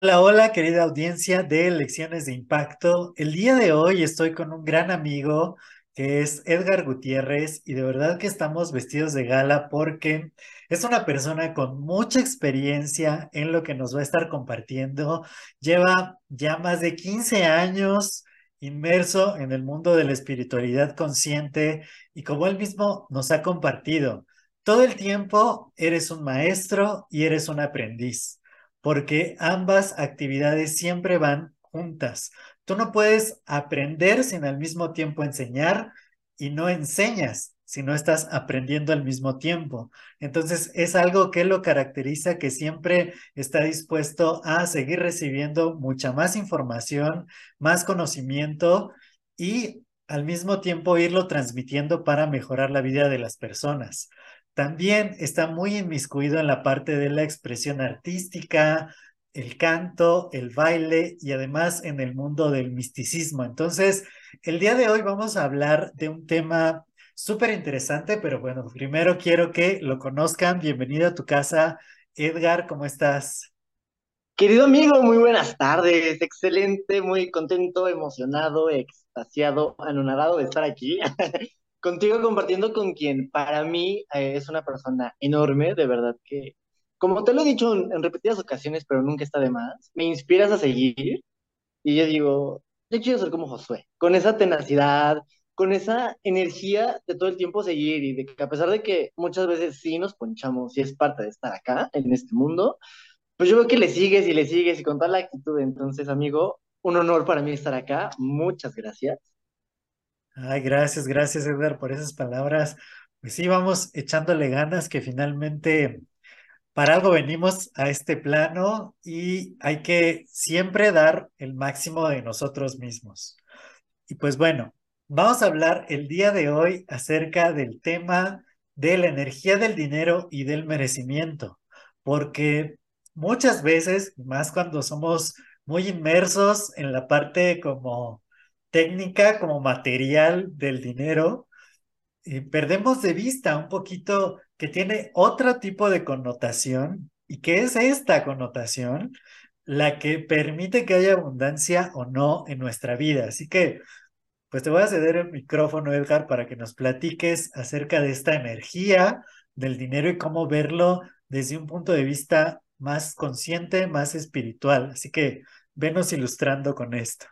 Hola, hola, querida audiencia de Lecciones de Impacto. El día de hoy estoy con un gran amigo que es Edgar Gutiérrez y de verdad que estamos vestidos de gala porque es una persona con mucha experiencia en lo que nos va a estar compartiendo. Lleva ya más de 15 años inmerso en el mundo de la espiritualidad consciente y como él mismo nos ha compartido, todo el tiempo eres un maestro y eres un aprendiz porque ambas actividades siempre van juntas. Tú no puedes aprender sin al mismo tiempo enseñar y no enseñas si no estás aprendiendo al mismo tiempo. Entonces es algo que lo caracteriza que siempre está dispuesto a seguir recibiendo mucha más información, más conocimiento y al mismo tiempo irlo transmitiendo para mejorar la vida de las personas. También está muy inmiscuido en la parte de la expresión artística, el canto, el baile y además en el mundo del misticismo. Entonces, el día de hoy vamos a hablar de un tema súper interesante, pero bueno, primero quiero que lo conozcan. Bienvenido a tu casa. Edgar, ¿cómo estás? Querido amigo, muy buenas tardes. Excelente, muy contento, emocionado, extasiado, anonadado de estar aquí. contigo compartiendo con quien para mí eh, es una persona enorme, de verdad que, como te lo he dicho en, repetidas ocasiones, pero nunca está de más, me inspiras a seguir y yo digo, yo quiero ser como Josué, con esa tenacidad, con esa energía de todo el tiempo seguir y de que a pesar de que muchas veces sí nos ponchamos y es parte de estar acá, en este mundo, pues yo veo que le sigues y le sigues y con toda la actitud. Entonces, amigo, un honor para mí estar acá. Muchas gracias. Ay, gracias, gracias Edgar por esas palabras. Pues sí, vamos echándole ganas que finalmente para algo venimos a este plano y hay que siempre dar el máximo de nosotros mismos. Y pues bueno, vamos a hablar el día de hoy acerca del tema de la energía del dinero y del merecimiento, porque muchas veces, más cuando somos muy inmersos en la parte como técnica como material del dinero, y perdemos de vista un poquito que tiene otro tipo de connotación y que es esta connotación la que permite que haya abundancia o no en nuestra vida. Así que, pues te voy a ceder el micrófono, Edgar, para que nos platiques acerca de esta energía del dinero y cómo verlo desde un punto de vista más consciente, más espiritual. Así que venos ilustrando con esto.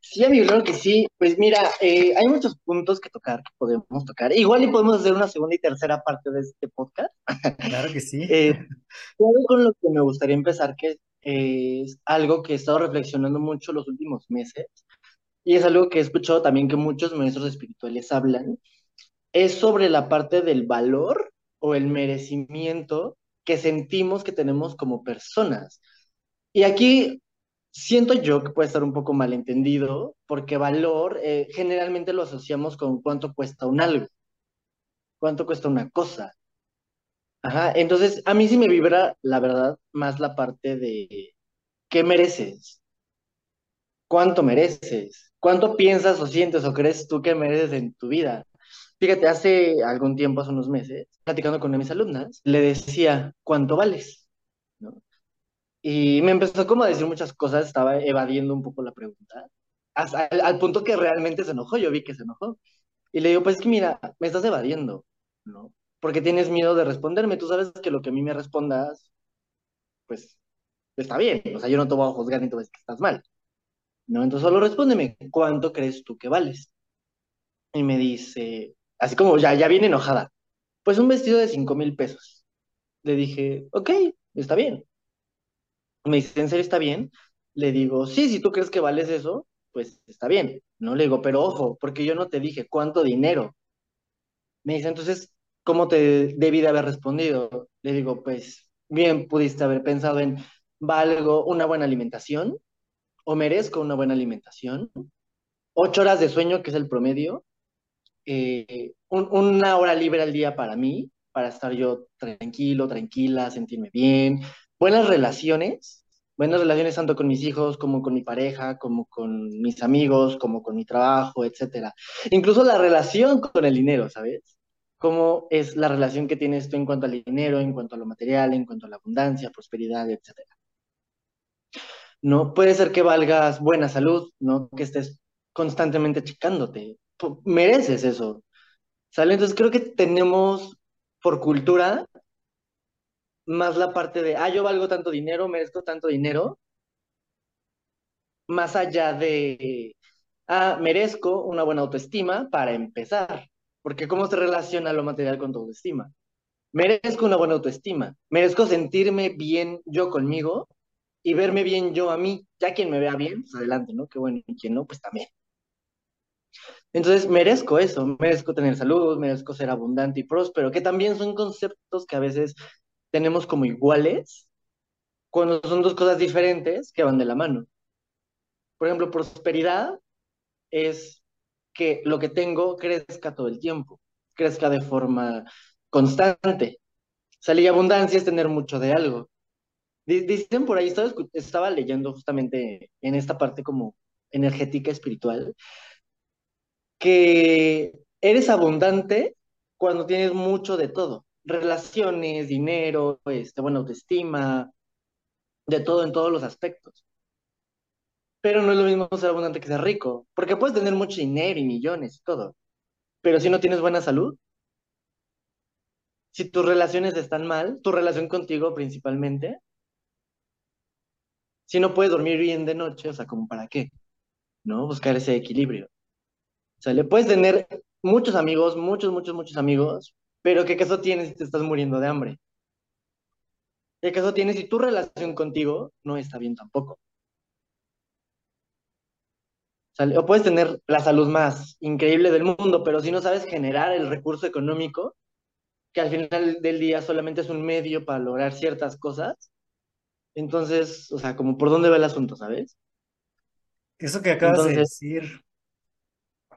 Sí, amigo, claro que sí. Pues mira, eh, hay muchos puntos que tocar, que podemos tocar. Igual y podemos hacer una segunda y tercera parte de este podcast. Claro que sí. eh, con lo que me gustaría empezar, que es algo que he estado reflexionando mucho los últimos meses, y es algo que he escuchado también que muchos maestros espirituales hablan, es sobre la parte del valor o el merecimiento que sentimos que tenemos como personas. Y aquí Siento yo que puede estar un poco malentendido, porque valor eh, generalmente lo asociamos con cuánto cuesta un algo, cuánto cuesta una cosa. Ajá, entonces a mí sí me vibra, la verdad, más la parte de qué mereces, cuánto mereces, cuánto piensas o sientes o crees tú que mereces en tu vida. Fíjate, hace algún tiempo, hace unos meses, platicando con una de mis alumnas, le decía, ¿cuánto vales? Y me empezó como a decir muchas cosas, estaba evadiendo un poco la pregunta, hasta al, punto que realmente se enojó, yo vi que se enojó. Y le digo, pues que mira, me estás evadiendo, ¿no? Porque tienes miedo de responderme, tú sabes que lo que a mí me respondas, pues está bien, o sea, yo no te voy a juzgar ni te voy a decir que estás mal, ¿no? Entonces solo respóndeme, ¿cuánto crees tú que vales? Y me dice, así como ya, ya viene enojada, pues un vestido de cinco mil pesos. Le dije, ok, está bien, me dice, ¿en serio está bien? Le digo, sí, si tú crees que vales eso, pues está bien. No le digo, pero ojo, porque yo no te dije cuánto dinero. Me dice, entonces, ¿cómo te debí de haber respondido? Le digo, pues bien pudiste haber pensado en, ¿valgo una buena alimentación? ¿O merezco una buena alimentación? Ocho horas de sueño, que es el promedio. Eh, una hora libre al día para mí, para estar yo tranquilo, tranquila, sentirme bien, buenas relaciones, buenas relaciones tanto con mis hijos como con mi pareja, como con mis amigos, como con mi trabajo, etcétera. Incluso la relación con el dinero, ¿sabes? ¿Cómo es la relación que tienes tú en cuanto al dinero, en cuanto a lo material, en cuanto a la abundancia, prosperidad, etcétera? ¿no? Puede ser que valgas buena salud, ¿no? Que estés constantemente checándote. Mereces eso, ¿sale? Entonces creo que tenemos por cultura más la parte de, ah, yo valgo tanto dinero, merezco tanto dinero, más allá de, ah, merezco una buena autoestima para empezar. Porque ¿cómo se relaciona lo material con tu autoestima? Merezco una buena autoestima, merezco sentirme bien yo conmigo y verme bien yo a mí. Ya quien me vea bien, pues adelante, ¿no? Qué bueno, y quien no, pues también. Entonces, merezco eso, merezco tener salud, merezco ser abundante y próspero, que también son conceptos que a veces tenemos como iguales, cuando son dos cosas diferentes que van de la mano. Por ejemplo, prosperidad es que lo que tengo crezca todo el tiempo, crezca de forma constante. Salud y abundancia es tener mucho de algo. Di- Dicen por ahí, estaba, estaba leyendo justamente en esta parte como energética espiritual, que eres abundante cuando tienes mucho de todo. Relaciones, dinero, este, buena autoestima, de todo en todos los aspectos. Pero no es lo mismo ser abundante que ser rico, porque puedes tener mucho dinero y millones y todo, pero si no tienes buena salud, si tus relaciones están mal, tu relación contigo principalmente, si no puedes dormir bien de noche, o sea, como para qué, ¿no? Buscar ese equilibrio. O sea, le puedes tener muchos amigos, muchos, muchos, muchos amigos, pero ¿qué caso tienes si te estás muriendo de hambre? ¿Qué caso tienes si tu relación contigo no está bien tampoco? O puedes tener la salud más increíble del mundo, pero si no sabes generar el recurso económico, que al final del día solamente es un medio para lograr ciertas cosas, entonces, o sea, como por dónde va el asunto, ¿sabes? Eso que acabas de decir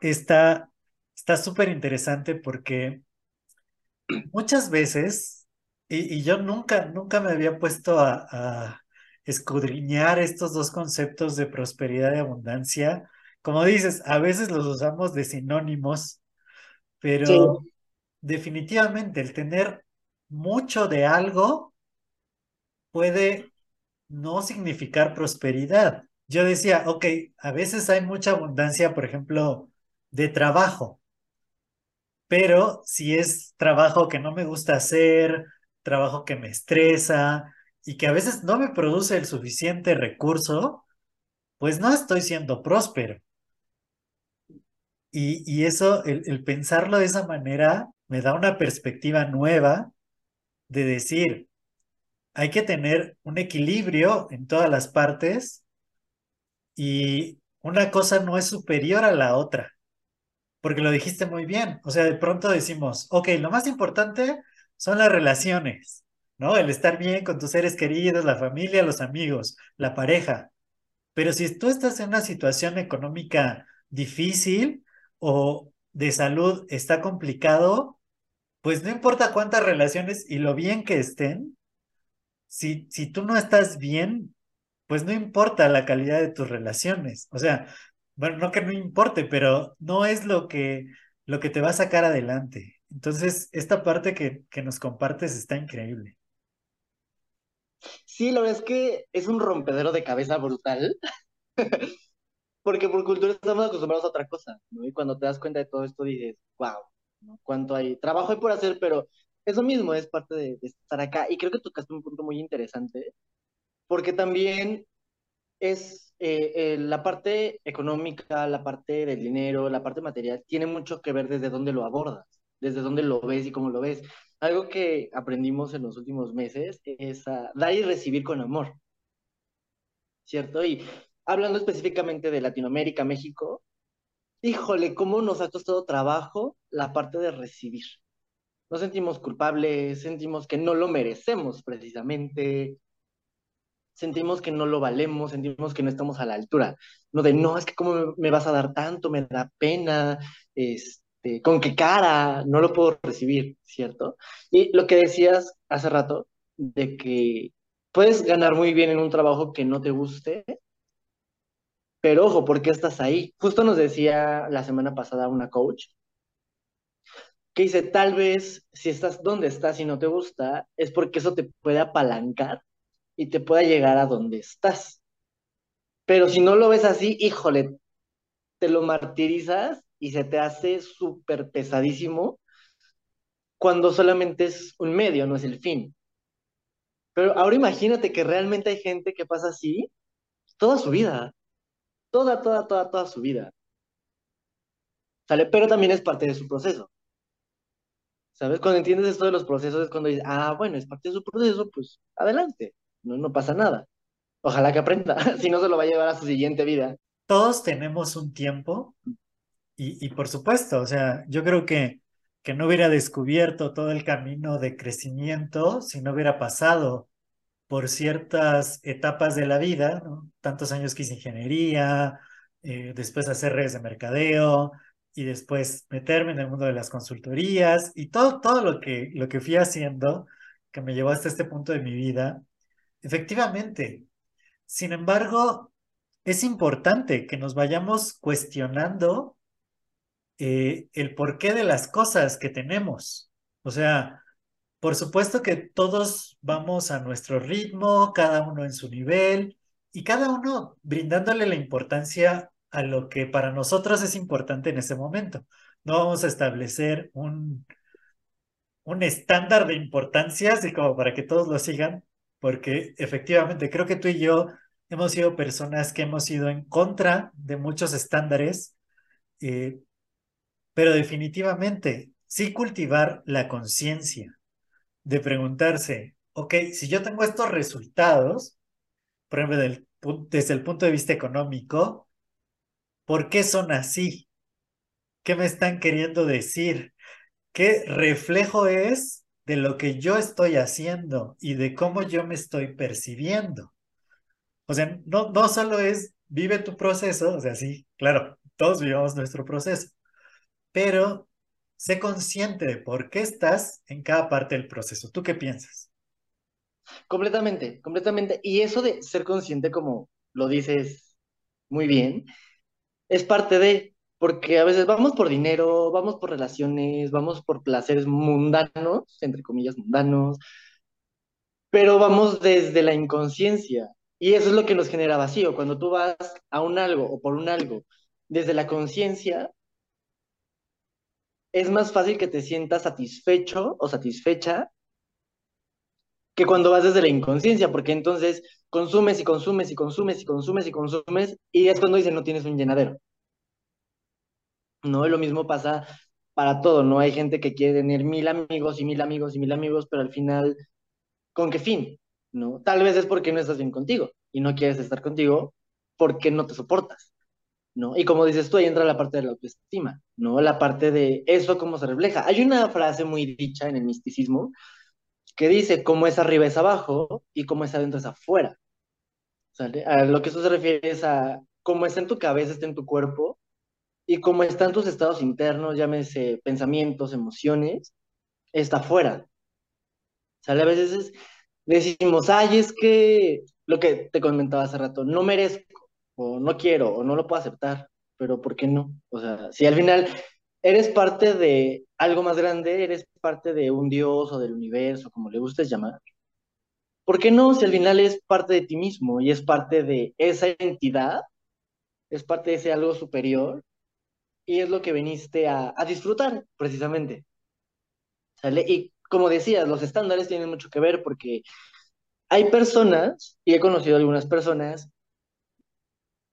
está está súper interesante porque muchas veces, y, y yo nunca, nunca me había puesto a, a escudriñar estos dos conceptos de prosperidad y abundancia. Como dices, a veces los usamos de sinónimos, sí, pero definitivamente el tener mucho de algo puede no significar prosperidad. Yo decía, ok, a veces hay mucha abundancia, por ejemplo, de trabajo, pero si es trabajo que no me gusta hacer, trabajo que me estresa y que a veces no me produce el suficiente recurso, pues no estoy siendo próspero. Y, y eso, el, el pensarlo de esa manera, me da una perspectiva nueva de decir, hay que tener un equilibrio en todas las partes y una cosa no es superior a la otra, porque lo dijiste muy bien. O sea, de pronto decimos, ok, lo más importante son las relaciones, ¿no? El estar bien con tus seres queridos, la familia, los amigos, la pareja. Pero si tú estás en una situación económica difícil o de salud está complicado, pues no importa cuántas relaciones y lo bien que estén, si, si tú no estás bien, pues no importa la calidad de tus relaciones. O sea, bueno, no que no importe, pero no es lo que, lo que te va a sacar adelante. Entonces, esta parte que, que nos compartes está increíble. sí, la verdad es que es un rompedero de cabeza brutal, porque por cultura estamos acostumbrados a otra cosa, ¿no? Y cuando te das cuenta de todo esto dices, wow, ¿no? ¿Cuánto hay? Trabajo hay por hacer, pero eso mismo es parte de, de estar acá. Y creo que tocaste un punto muy interesante, porque también es eh, eh, la parte económica, la parte del dinero, la parte material, tiene mucho que ver desde dónde lo abordas, desde dónde lo ves y cómo lo ves. Algo que aprendimos en los últimos meses es dar y recibir con amor, ¿cierto? Y hablando específicamente de Latinoamérica, México, híjole, cómo nos ha costado trabajo la parte de recibir. Nos sentimos culpables, sentimos que no lo merecemos precisamente, sentimos que no lo valemos, sentimos que no estamos a la altura, no de, no, es que cómo me, vas a dar tanto, me da pena, este, con qué cara, no lo puedo recibir, ¿cierto? Y lo que decías hace rato, de que puedes ganar muy bien en un trabajo que no te guste, pero ojo, ¿por qué estás ahí? Justo nos decía la semana pasada una coach, que dice, tal vez si estás donde estás y no te gusta, es porque eso te puede apalancar y te pueda llegar a donde estás. Pero si no lo ves así, híjole, te lo martirizas y se te hace súper pesadísimo cuando solamente es un medio, no es el fin. Pero ahora imagínate que realmente hay gente que pasa así toda su vida, toda, toda, toda, toda su vida. ¿Sale? Pero también es parte de su proceso. ¿Sabes? Cuando entiendes esto de los procesos es cuando dices, ah, bueno, es parte de su proceso, pues adelante, no, no pasa nada. Ojalá que aprenda, si no se lo va a llevar a su siguiente vida. Todos tenemos un tiempo y, y por supuesto, o sea, yo creo que, que no hubiera descubierto todo el camino de crecimiento si no hubiera pasado por ciertas etapas de la vida, tantos años que hice ingeniería, eh, después hacer redes de mercadeo, y después meterme en el mundo de las consultorías y todo, todo lo que, lo que fui haciendo que me llevó hasta este punto de mi vida, efectivamente. Sin embargo, es importante que nos vayamos cuestionando eh, el porqué de las cosas que tenemos. O sea, por supuesto que todos vamos a nuestro ritmo, cada uno en su nivel y cada uno brindándole la importancia a lo que para nosotros es importante en ese momento. No vamos a establecer un, un estándar de importancia, así como para que todos lo sigan, porque efectivamente creo que tú y yo hemos sido personas que hemos ido en contra de muchos estándares, eh, pero definitivamente sí cultivar la conciencia de preguntarse, ok, si yo tengo estos resultados, por ejemplo, desde el punto de vista económico, ¿Por qué son así? ¿Qué me están queriendo decir? ¿Qué reflejo es de lo que yo estoy haciendo y de cómo yo me estoy percibiendo? O sea, no, no solo es vive tu proceso, o sea, sí, claro, todos vivamos nuestro proceso, pero sé consciente de por qué estás en cada parte del proceso. ¿Tú qué piensas? Completamente, completamente. Y eso de ser consciente, como lo dices muy bien, es parte de, porque a veces vamos por dinero, vamos por relaciones, vamos por placeres mundanos, entre comillas mundanos, pero vamos desde la inconsciencia. Y eso es lo que nos genera vacío. Cuando tú vas a un algo o por un algo desde la conciencia, es más fácil que te sientas satisfecho o satisfecha que cuando vas desde la inconsciencia, porque entonces consumes y consumes y consumes y consumes y consumes y es cuando dicen no tienes un llenadero. No, lo mismo pasa para todo, ¿no? Hay gente que quiere tener mil amigos y mil amigos y mil amigos, pero al final, ¿con qué fin? ¿No? Tal vez es porque no estás bien contigo y no quieres estar contigo porque no te soportas, ¿no? Y como dices tú, ahí entra la parte de la autoestima, ¿no? La parte de eso cómo se refleja. Hay una frase muy dicha en el misticismo que dice, cómo es arriba es abajo y cómo es adentro es afuera. ¿Sale? A lo que eso se refiere es a cómo está en tu cabeza, está en tu cuerpo, y cómo están tus estados internos, llámese pensamientos, emociones, está afuera. ¿Sale? A veces decimos, ay, es que lo que te comentaba hace rato, no merezco, o no quiero, o no lo puedo aceptar, pero ¿por qué no? O sea, si al final eres parte de algo más grande, eres parte de un Dios o del universo, como le gustes llamar, ¿por qué no? Si al final es parte de ti mismo y es parte de esa entidad, es parte de ese algo superior, y es lo que viniste a, disfrutar, precisamente. Y como decías, los estándares tienen mucho que ver porque hay personas, y he conocido algunas personas,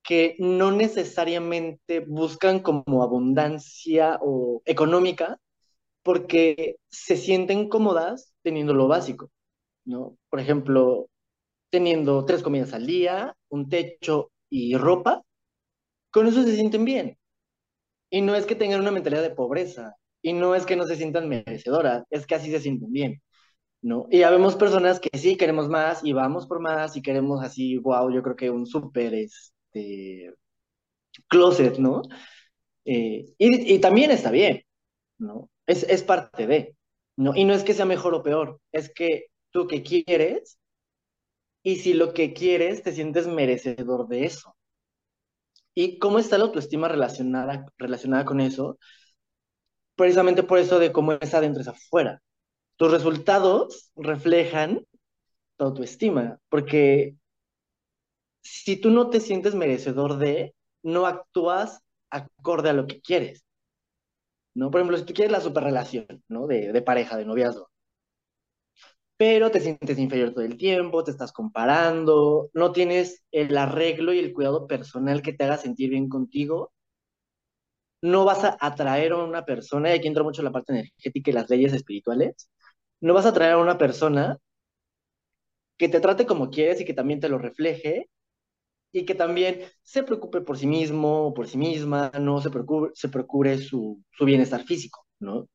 que no necesariamente buscan como abundancia o económica porque se sienten cómodas teniendo lo básico, ¿no? Por ejemplo, teniendo tres comidas al día, un techo y ropa, con eso se sienten bien. Y no es que tengan una mentalidad de pobreza, y no es que no se sientan merecedoras, es que así se sienten bien, ¿no? Y habemos personas que sí queremos más y vamos por más y queremos así, wow, yo creo que un súper este, closet, ¿no? Eh, y, y, también está bien, ¿no? Es, es parte de, ¿no? Y no es que sea mejor o peor, es que tú que quieres, y si lo que quieres te sientes merecedor de eso. ¿Y cómo está la autoestima relacionada, relacionada con eso? Precisamente por eso de cómo es adentro es afuera. Tus resultados reflejan tu autoestima, porque si tú no te sientes merecedor de, no actúas acorde a lo que quieres. ¿No? Por ejemplo, si tú quieres la superrelación, ¿no? De, de pareja, de noviazgo. Pero te sientes inferior todo el tiempo, te estás comparando, no tienes el arreglo y el cuidado personal que te haga sentir bien contigo, no vas a atraer a una persona, y aquí entra mucho la parte energética y las leyes espirituales, no vas a atraer a una persona que te trate como quieres y que también te lo refleje y que también se preocupe por sí mismo o por sí misma, no se preocupe, se procure su, su bienestar físico, ¿no?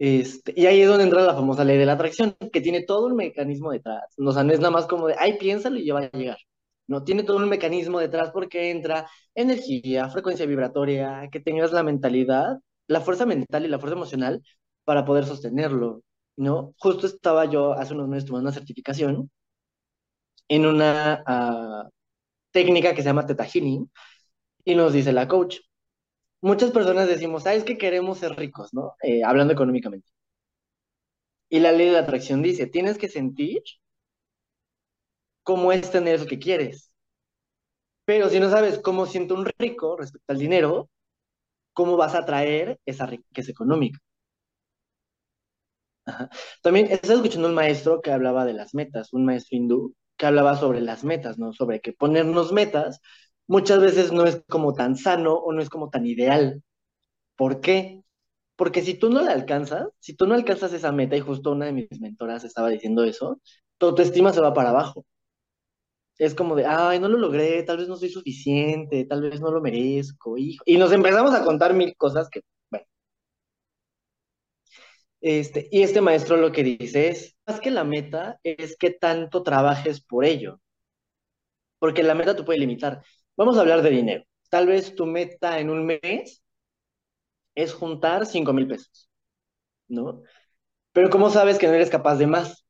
Este, y ahí es donde entra la famosa ley de la atracción, que tiene todo un mecanismo detrás. O sea, no es nada más como de, ay, piénsalo y ya va a llegar. No, tiene todo un mecanismo detrás porque entra energía, frecuencia vibratoria, que tengas la mentalidad, la fuerza mental y la fuerza emocional para poder sostenerlo, ¿no? Justo estaba yo hace unos meses tomando una certificación en una uh, técnica que se llama Theta Healing y nos dice la coach, muchas personas decimos, ¿sabes que queremos ser ricos, no? Eh, hablando económicamente. Y la ley de la atracción dice, tienes que sentir cómo es tener eso que quieres. Pero si no sabes cómo siente un rico respecto al dinero, ¿cómo vas a traer esa riqueza económica? También estaba escuchando un maestro que hablaba de las metas, un maestro hindú que hablaba sobre las metas, ¿no? Sobre que ponernos metas muchas veces no es como tan sano o no es como tan ideal. ¿Por qué? Porque si tú no la alcanzas, si tú no alcanzas esa meta, y justo una de mis mentoras estaba diciendo eso, tu autoestima se va para abajo. Es como de, ay, no lo logré, tal vez no soy suficiente, tal vez no lo merezco, hijo. Y nos empezamos a contar mil cosas que, bueno. Este, y este maestro lo que dice es, más que la meta, es que tanto trabajes por ello. Porque la meta te puede limitar. Vamos a hablar de dinero. Tal vez tu meta en un mes es juntar 5 mil pesos, ¿no? Pero ¿cómo sabes que no eres capaz de más?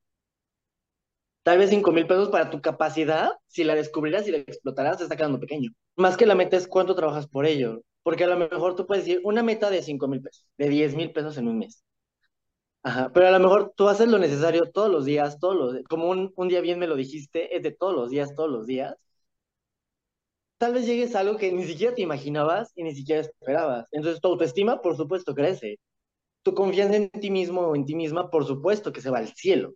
Tal vez 5 mil pesos para tu capacidad, si la descubrirás y la explotarás, te está quedando pequeño. Más que la meta es cuánto trabajas por ello. Porque a lo mejor tú puedes decir una meta de 5 mil pesos, de 10 mil pesos en un mes. Ajá, pero a lo mejor tú haces lo necesario todos los días, todos los como un, un día bien me lo dijiste, es de todos los días, todos los días. Tal vez llegues a algo que ni siquiera te imaginabas y ni siquiera esperabas. Entonces tu autoestima, por supuesto, crece. Tu confianza en ti mismo o en ti misma, por supuesto, que se va al cielo.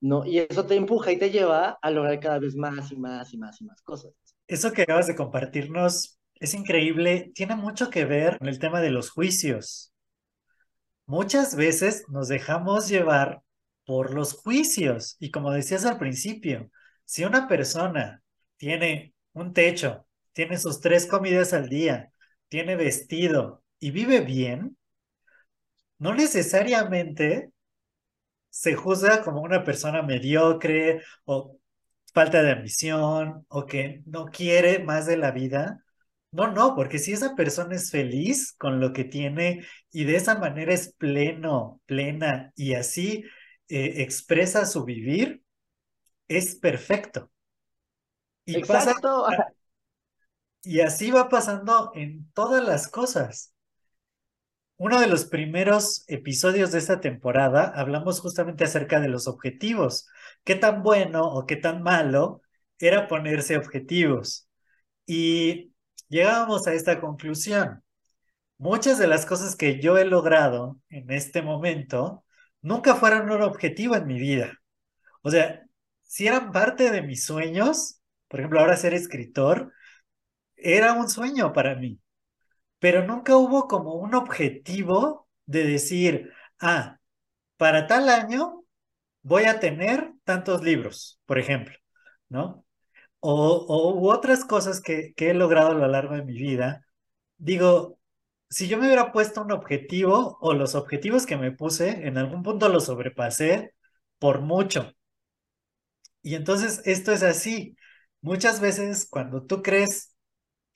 ¿no? Y eso te empuja y te lleva a lograr cada vez más y más y más y más cosas. Eso que acabas de compartirnos es increíble, tiene mucho que ver con el tema de los juicios. Muchas veces nos dejamos llevar por los juicios y como decías al principio, si una persona tiene un techo, tiene sus tres comidas al día, tiene vestido y vive bien, no necesariamente se juzga como una persona mediocre o falta de ambición o que no quiere más de la vida. No, no, porque si esa persona es feliz con lo que tiene y de esa manera es pleno, plena y así eh, expresa su vivir, es perfecto. Y Exacto. Y así va pasando en todas las cosas. Uno de los primeros episodios de esta temporada hablamos justamente acerca de los objetivos. ¿Qué tan bueno o qué tan malo era ponerse objetivos? Y llegábamos a esta conclusión. Muchas de las cosas que yo he logrado en este momento nunca fueron un objetivo en mi vida. O sea, si eran parte de mis sueños, por ejemplo, ahora ser escritor, era un sueño para mí pero nunca hubo como un objetivo de decir, ah, para tal año voy a tener tantos libros, por ejemplo, ¿no? O, otras cosas que, que he logrado a lo largo de mi vida. Digo, si yo me hubiera puesto un objetivo o los objetivos que me puse, en algún punto los sobrepasé por mucho. Y entonces esto es así. Muchas veces cuando tú crees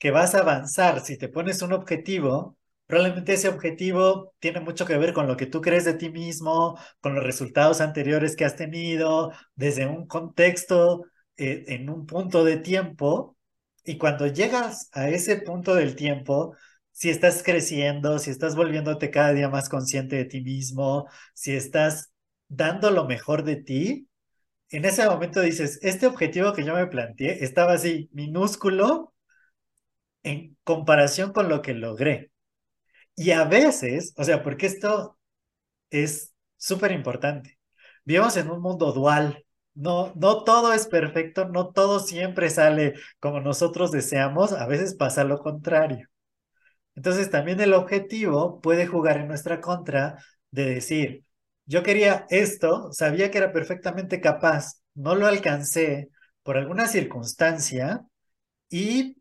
que vas a avanzar, si te pones un objetivo, probablemente ese objetivo tiene mucho que ver con lo que tú crees de ti mismo, con los resultados anteriores que has tenido, desde un contexto, eh, en un punto de tiempo, y cuando llegas a ese punto del tiempo, si estás creciendo, si estás volviéndote cada día más consciente de ti mismo, si estás dando lo mejor de ti, en ese momento dices, este objetivo que yo me planteé estaba así, minúsculo, en comparación con lo que logré. Y a veces, o sea, porque esto es súper importante. Vivimos en un mundo dual. No, no todo es perfecto, no todo siempre sale como nosotros deseamos, a veces pasa lo contrario. Entonces también el objetivo puede jugar en nuestra contra de decir, yo quería esto, sabía que era perfectamente capaz, no lo alcancé por alguna circunstancia y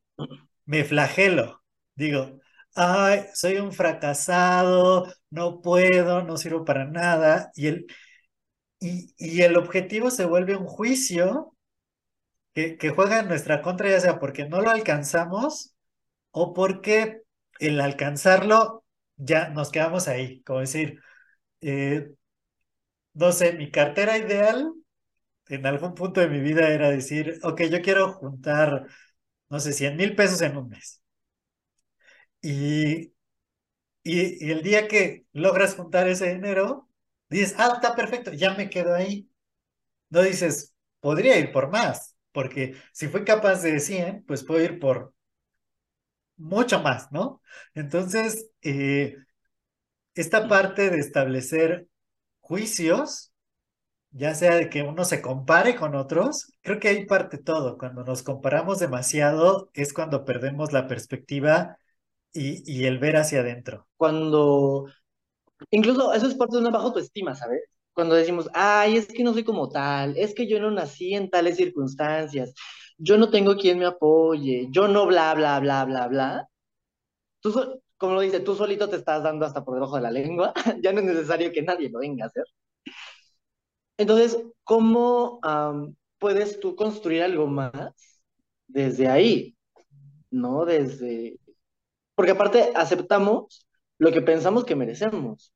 me flagelo. Digo, ay, soy un fracasado, no puedo, no sirvo para nada. Y el, y, el objetivo se vuelve un juicio que, que juega en nuestra contra, ya sea porque no lo alcanzamos o porque el alcanzarlo ya nos quedamos ahí. Como decir, eh, no sé, mi cartera ideal en algún punto de mi vida era decir, ok, yo quiero juntar, no sé, 100 mil pesos en un mes. Y, y, el día que logras juntar ese dinero, dices, ah, está perfecto, ya me quedo ahí. No dices, podría ir por más, porque si fui capaz de 100, pues puedo ir por mucho más, ¿no? Entonces, eh, esta parte de establecer juicios, ya sea de que uno se compare con otros, creo que ahí parte todo. Cuando nos comparamos demasiado es cuando perdemos la perspectiva y, y el ver hacia adentro. Cuando, incluso eso es parte de una baja autoestima, ¿sabes? Cuando decimos, ay, es que no soy como tal, es que yo no nací en tales circunstancias, yo no tengo quien me apoye, yo no bla, bla, bla, bla, bla. Tú, como lo dice, tú solito te estás dando hasta por debajo de la lengua, ya no es necesario que nadie lo venga a hacer. Entonces, ¿cómo puedes tú construir algo más desde ahí? ¿No? Desde... Porque aparte aceptamos lo que pensamos que merecemos.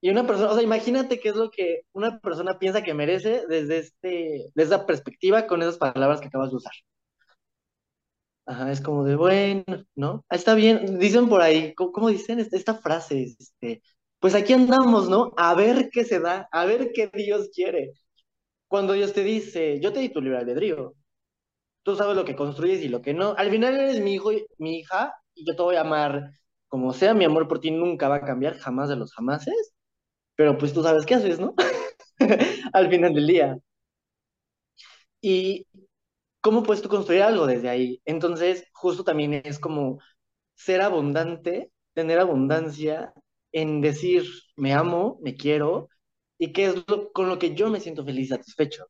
Y una persona, o sea, imagínate qué es lo que una persona piensa que merece desde, este, desde esa perspectiva con esas palabras que acabas de usar. Ajá, es como de, bueno, ¿no? Está bien, dicen por ahí, ¿cómo, dicen esta, frase? Este, pues aquí andamos, ¿no? A ver qué se da, a ver qué Dios quiere. Cuando Dios te dice, yo te di tu libre albedrío, tú sabes lo que construyes y lo que no. Al final eres mi hijo, mi hija, y yo te voy a amar como sea, mi amor por ti nunca va a cambiar, jamás de los jamases, pero pues tú sabes qué haces, ¿no? Al final del día. Y ¿cómo puedes tú construir algo desde ahí? Entonces, justo también es como ser abundante, tener abundancia en decir, me amo, me quiero, y qué es con lo que yo me siento feliz, satisfecho.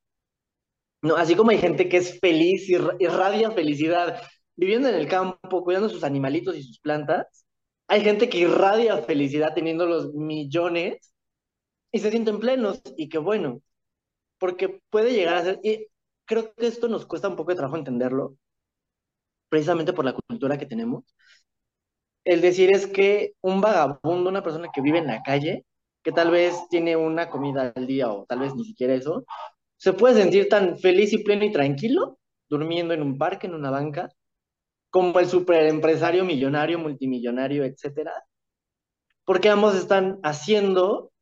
No, así como hay gente que es feliz y irradia felicidad viviendo en el campo, cuidando sus animalitos y sus plantas, hay gente que irradia felicidad teniendo los millones y se sienten plenos y qué bueno, porque puede llegar a ser, creo que esto nos cuesta un poco de trabajo entenderlo, precisamente por la cultura que tenemos. El decir es que un vagabundo, una persona que vive en la calle, que tal vez tiene una comida al día o tal vez ni siquiera eso, se puede sentir tan feliz y pleno y tranquilo durmiendo en un parque, en una banca, como el superempresario millonario, multimillonario, etcétera, porque ambos están haciendo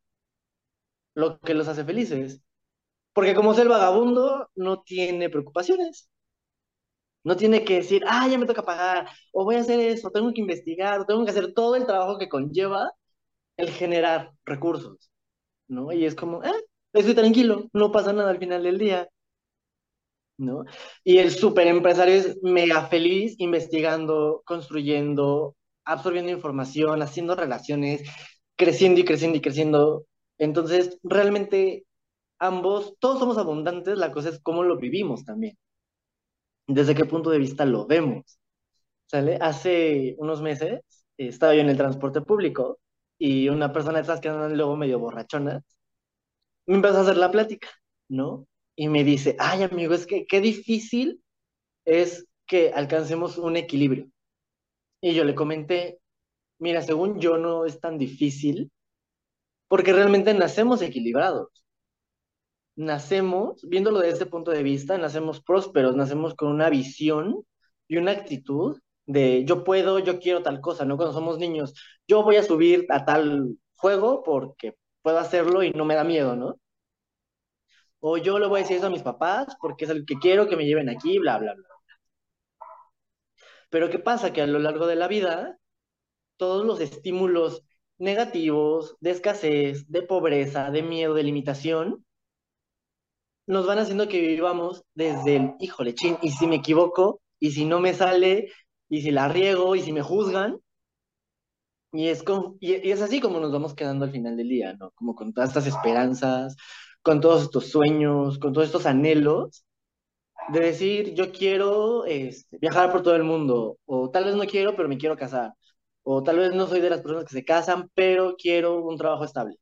lo que los hace felices. Porque como es el vagabundo, no tiene preocupaciones. No tiene que decir, ah, ya me toca pagar, o voy a hacer eso, tengo que investigar, tengo que hacer todo el trabajo que conlleva el generar recursos, ¿no? Y es como, ah, estoy tranquilo, no pasa nada al final del día, ¿no? Y el super empresario es mega feliz investigando, construyendo, absorbiendo información, haciendo relaciones, creciendo y creciendo y creciendo. Entonces, realmente ambos, todos somos abundantes, la cosa es cómo lo vivimos también. Desde qué punto de vista lo vemos. ¿Sale? Hace unos meses estaba yo en el transporte público y una persona de esas que andan luego medio borrachonas me empezó a hacer la plática, ¿no? Y me dice, ay amigo, es que qué difícil es que alcancemos un equilibrio. Y yo le comenté, mira, según yo no es tan difícil porque realmente nacemos equilibrados nacemos, viéndolo desde este punto de vista, nacemos prósperos, nacemos con una visión y una actitud de yo puedo, yo quiero tal cosa, ¿no? Cuando somos niños, yo voy a subir a tal juego porque puedo hacerlo y no me da miedo, ¿no? o yo le voy a decir eso a mis papás porque es el que quiero que me lleven aquí, bla, bla, bla. Pero ¿qué pasa? Que a lo largo de la vida, todos los estímulos negativos, de escasez, de pobreza, de miedo, de limitación, nos van haciendo que vivamos desde el, híjole, chin, y si me equivoco, y si no me sale, y si la riego, y si me juzgan, y es, y, es así como nos vamos quedando al final del día, ¿no? Como con todas estas esperanzas, con todos estos sueños, con todos estos anhelos, de decir, yo quiero este, viajar por todo el mundo, o tal vez no quiero, pero me quiero casar, o tal vez no soy de las personas que se casan, pero quiero un trabajo estable,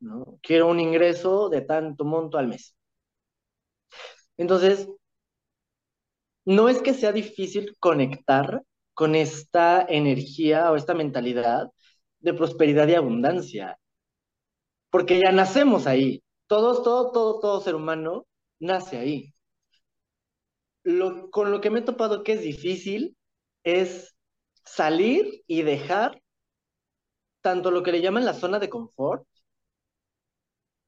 ¿no? Quiero un ingreso de tanto monto al mes. Entonces, no es que sea difícil conectar con esta energía o esta mentalidad de prosperidad y abundancia, porque ya nacemos ahí. Todos, todo, todo, todo ser humano nace ahí. Lo, con lo que me he topado que es difícil es salir y dejar tanto lo que le llaman la zona de confort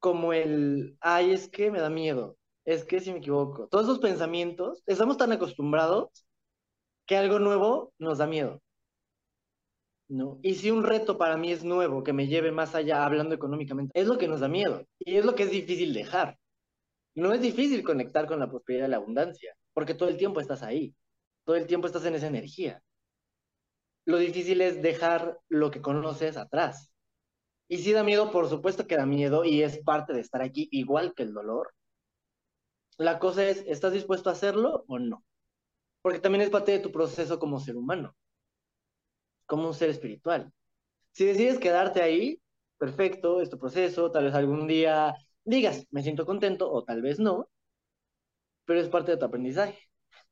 como el, ay, es que me da miedo, es que si me equivoco. Todos esos pensamientos, estamos tan acostumbrados que algo nuevo nos da miedo. ¿no? Y si un reto para mí es nuevo, que me lleve más allá hablando económicamente, es lo que nos da miedo y es lo que es difícil dejar. No es difícil conectar con la prosperidad y la abundancia, porque todo el tiempo estás ahí, todo el tiempo estás en esa energía. Lo difícil es dejar lo que conoces atrás. Y si da miedo, por supuesto que da miedo y es parte de estar aquí, igual que el dolor. La cosa es, ¿estás dispuesto a hacerlo o no? porque también es parte de tu proceso como ser humano, como un ser espiritual. Si decides quedarte ahí, perfecto, es tu proceso, tal vez algún día digas, me siento contento, o tal vez no, pero es parte de tu aprendizaje.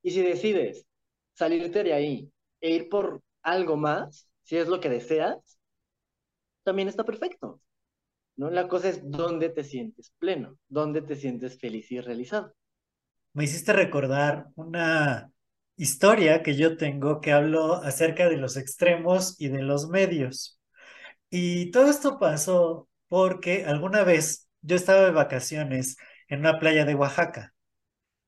Y si decides salirte de ahí e ir por algo más, si es lo que deseas, también está perfecto. ¿no? La cosa es dónde te sientes pleno, dónde te sientes feliz y realizado. Me hiciste recordar una historia que yo tengo que hablo acerca de los extremos y de los medios. Y todo esto pasó porque alguna vez yo estaba de vacaciones en una playa de Oaxaca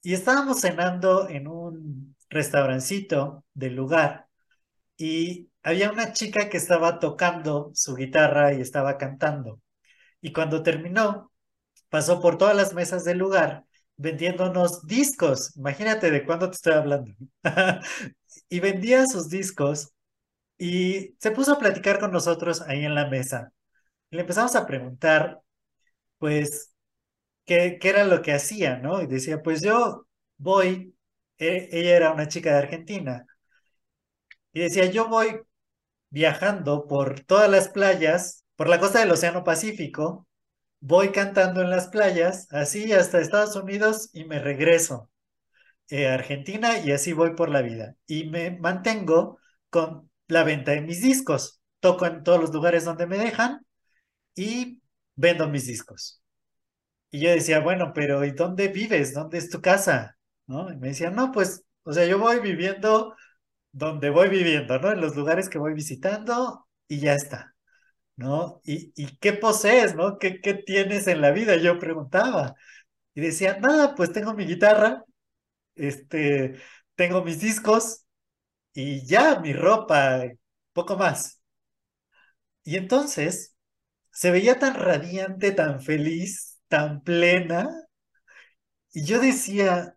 y estábamos cenando en un restaurancito del lugar y había una chica que estaba tocando su guitarra y estaba cantando. Y cuando terminó, pasó por todas las mesas del lugar vendiéndonos discos. Imagínate de cuándo te estoy hablando. y vendía sus discos y se puso a platicar con nosotros ahí en la mesa. le empezamos a preguntar, pues, qué, qué era lo que hacía, ¿no? Y decía, pues yo voy, e, ella era una chica de Argentina, y decía, yo voy viajando por todas las playas, por la costa del Océano Pacífico, voy cantando en las playas, así hasta Estados Unidos y me regreso eh, a Argentina y así voy por la vida. Y me mantengo con la venta de mis discos. Toco en todos los lugares donde me dejan y vendo mis discos. Y yo decía, bueno, pero ¿y dónde vives? ¿Dónde es tu casa? ¿No? Y me decían, no, pues, o sea, yo voy viviendo donde voy viviendo, ¿no? En los lugares que voy visitando y ya está. ¿No? ¿Y, qué posees, ¿no? ¿Qué, ¿Qué tienes en la vida? Yo preguntaba. Y decía, nada, pues tengo mi guitarra, este, tengo mis discos y ya mi ropa, poco más. Y entonces se veía tan radiante, tan feliz, tan plena. Y yo decía,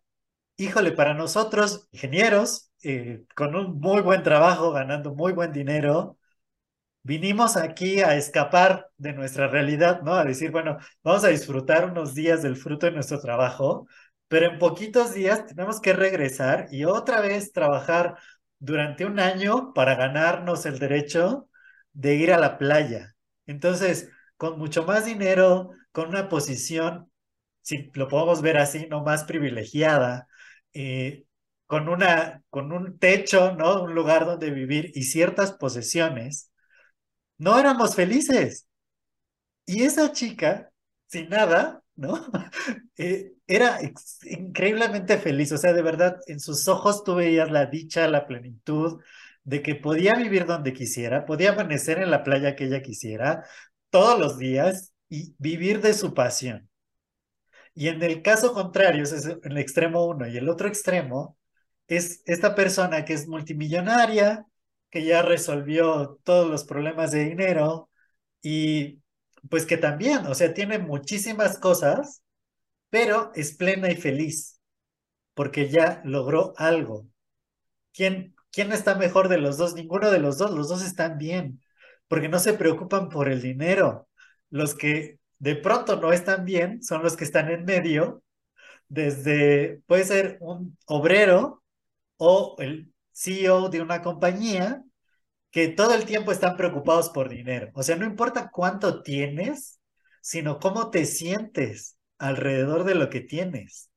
híjole, para nosotros, ingenieros, eh, con un muy buen trabajo, ganando muy buen dinero, vinimos aquí a escapar de nuestra realidad, ¿no? A decir, bueno, vamos a disfrutar unos días del fruto de nuestro trabajo, pero en poquitos días tenemos que regresar y otra vez trabajar durante un año para ganarnos el derecho de ir a la playa. Entonces, con mucho más dinero, con una posición, si lo podemos ver así, no más privilegiada, eh, con, una, con un techo, ¿no? Un lugar donde vivir y ciertas posesiones, no éramos felices. Y esa chica, sin nada, ¿no? Eh, era increíblemente feliz, o sea, de verdad, en sus ojos tú veías la dicha, la plenitud de que podía vivir donde quisiera, podía amanecer en la playa que ella quisiera todos los días y vivir de su pasión. Y en el caso contrario, es en el extremo uno y el otro extremo es esta persona que es multimillonaria, que ya resolvió todos los problemas de dinero y pues que también, o sea, tiene muchísimas cosas, pero es plena y feliz porque ya logró algo. ¿Quién, quién está mejor de los dos? Ninguno de los dos, los dos están bien, porque no se preocupan por el dinero. Los que de pronto no están bien son los que están en medio, desde, puede ser un obrero o el CEO de una compañía que todo el tiempo están preocupados por dinero. O sea, no importa cuánto tienes, sino cómo te sientes alrededor de lo que tienes.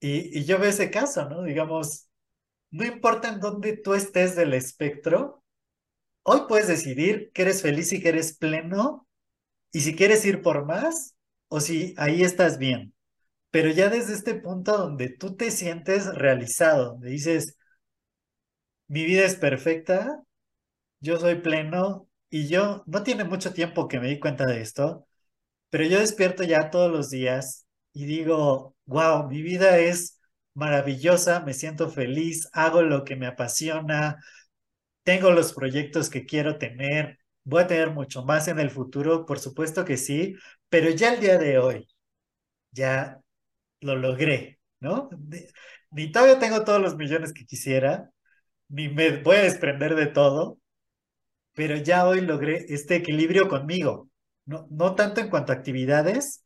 Y, y yo veo ese caso, ¿no? Digamos, no importa en dónde tú estés del espectro, hoy puedes decidir que eres feliz y que eres pleno y si quieres ir por más o si ahí estás bien. Pero ya desde este punto donde tú te sientes realizado, donde dices, mi vida es perfecta, yo soy pleno y yo no tiene mucho tiempo que me di cuenta de esto, pero yo despierto ya todos los días y digo, wow, mi vida es maravillosa, me siento feliz, hago lo que me apasiona, tengo los proyectos que quiero tener, voy a tener mucho más en el futuro, por supuesto que sí, pero ya el día de hoy, ya lo logré, ¿no? Ni todavía tengo todos los millones que quisiera, ni me voy a desprender de todo, pero ya hoy logré este equilibrio conmigo, no, no tanto en cuanto a actividades,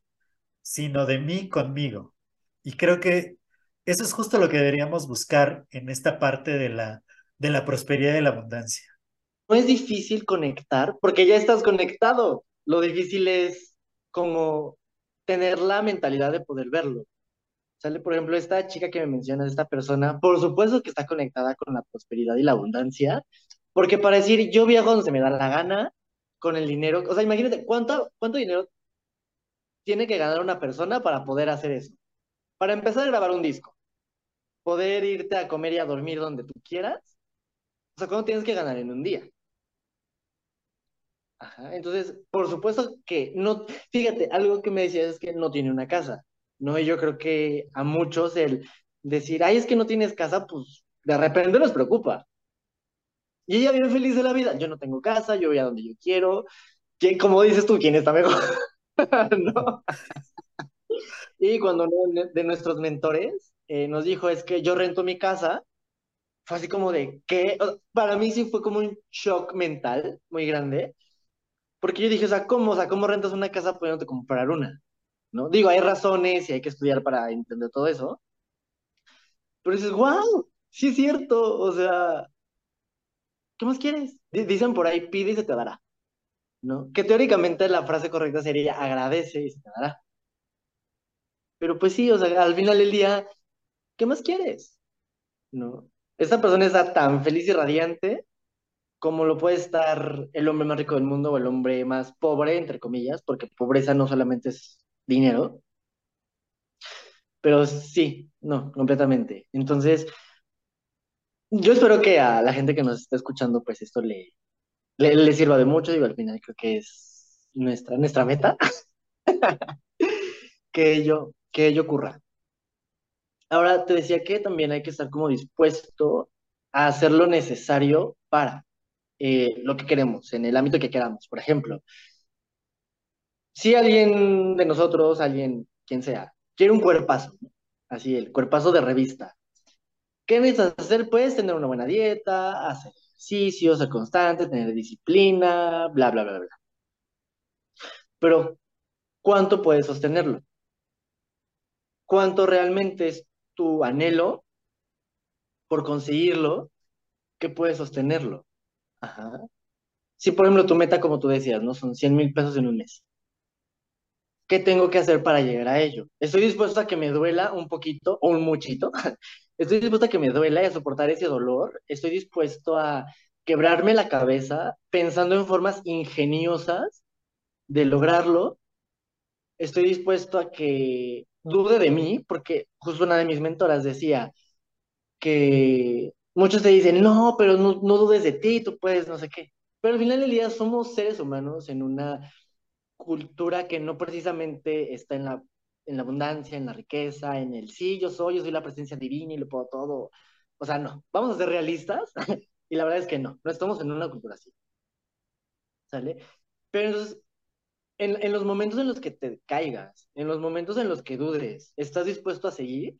sino de mí conmigo. Y creo que eso es justo lo que deberíamos buscar en esta parte de la, de la prosperidad y la abundancia. No es difícil conectar porque ya estás conectado. Lo difícil es como tener la mentalidad de poder verlo. Sale, por ejemplo, esta chica que me mencionas, esta persona, por supuesto que está conectada con la prosperidad y la abundancia, porque para decir, yo viajo donde se me da la gana, con el dinero, o sea, imagínate, ¿cuánto, cuánto dinero tiene que ganar una persona para poder hacer eso? Para empezar a grabar un disco, poder irte a comer y a dormir donde tú quieras, o sea, ¿cuánto tienes que ganar en un día? Ajá, entonces, por supuesto que no, fíjate, algo que me decías es que no tiene una casa, ¿no? Y yo creo que a muchos el decir, ay, es que no tienes casa, pues de repente nos preocupa. Y ella vive feliz de la vida. Yo no tengo casa, yo voy a donde yo quiero. ¿Quién, como dices tú, ¿quién está mejor? ¿No? Y cuando uno de nuestros mentores eh, nos dijo, es que yo rento mi casa, fue así como de, ¿qué? Para mí sí fue como un shock mental muy grande, porque yo dije, o sea, ¿cómo? O sea, ¿cómo rentas una casa pudiéndote comprar una? ¿No? Digo, hay razones y hay que estudiar para entender todo eso, pero dices, wow, sí es cierto, o sea, ¿qué más quieres? Dicen por ahí, pide y se te dará, ¿no? Que teóricamente la frase correcta sería agradece y se te dará. Pero pues sí, o sea, al final del día, ¿qué más quieres? ¿No? Esta persona está tan feliz y radiante como lo puede estar el hombre más rico del mundo o el hombre más pobre, entre comillas, porque pobreza no solamente es dinero. Pero sí, no, completamente. Entonces, yo espero que a la gente que nos está escuchando, pues esto le, le, sirva de mucho. Digo, al final creo que es nuestra, nuestra meta. que ello, que ello ocurra. Ahora te decía que también hay que estar como dispuesto a hacer lo necesario para eh, lo que queremos, en el ámbito que queramos. Por ejemplo, si alguien de nosotros, alguien, quien sea, quiere un cuerpazo, así el cuerpazo de revista, ¿Qué necesitas hacer? Puedes tener una buena dieta, hacer ejercicio, ser constante, tener disciplina, bla, bla, bla, bla. Pero, ¿cuánto puedes sostenerlo? ¿Cuánto realmente es tu anhelo por conseguirlo que puedes sostenerlo? Ajá. Si, por ejemplo, tu meta, como tú decías, ¿no? Son 100 mil pesos en un mes. ¿Qué tengo que hacer para llegar a ello? Estoy dispuesto a que me duela un poquito o un muchito Estoy dispuesto a que me duela y a soportar ese dolor. Estoy dispuesto a quebrarme la cabeza pensando en formas ingeniosas de lograrlo. Estoy dispuesto a que dude de mí, porque justo una de mis mentoras decía que muchos te dicen, no, pero no, no dudes de ti, tú puedes, no sé qué. Pero al final del día somos seres humanos en una cultura que no precisamente está en la en la abundancia, en la riqueza, en el sí, yo soy, yo soy la presencia divina y lo puedo todo. O sea, no, vamos a ser realistas y la verdad es que no, no estamos en una cultura así. ¿Sale? Pero entonces, en, en los momentos en los que te caigas, en los momentos en los que dudes, ¿estás dispuesto a seguir?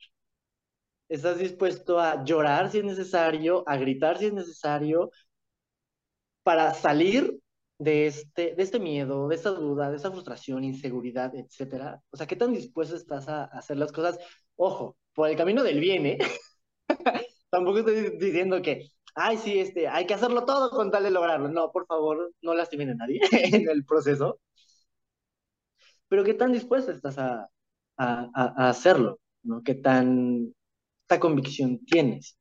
¿Estás dispuesto a llorar si es necesario, a gritar si es necesario, para salir de este, de este miedo, de esta duda, de esta frustración, inseguridad, etcétera? O sea, ¿qué tan dispuesto estás a, hacer las cosas? Ojo, por el camino del bien, ¿eh? Tampoco estoy diciendo que, ay, sí, este, hay que hacerlo todo con tal de lograrlo. No, por favor, no lastimen a nadie en el proceso. Pero ¿qué tan dispuesto estás a, a, a hacerlo? ¿no? ¿Qué tan esta convicción tienes?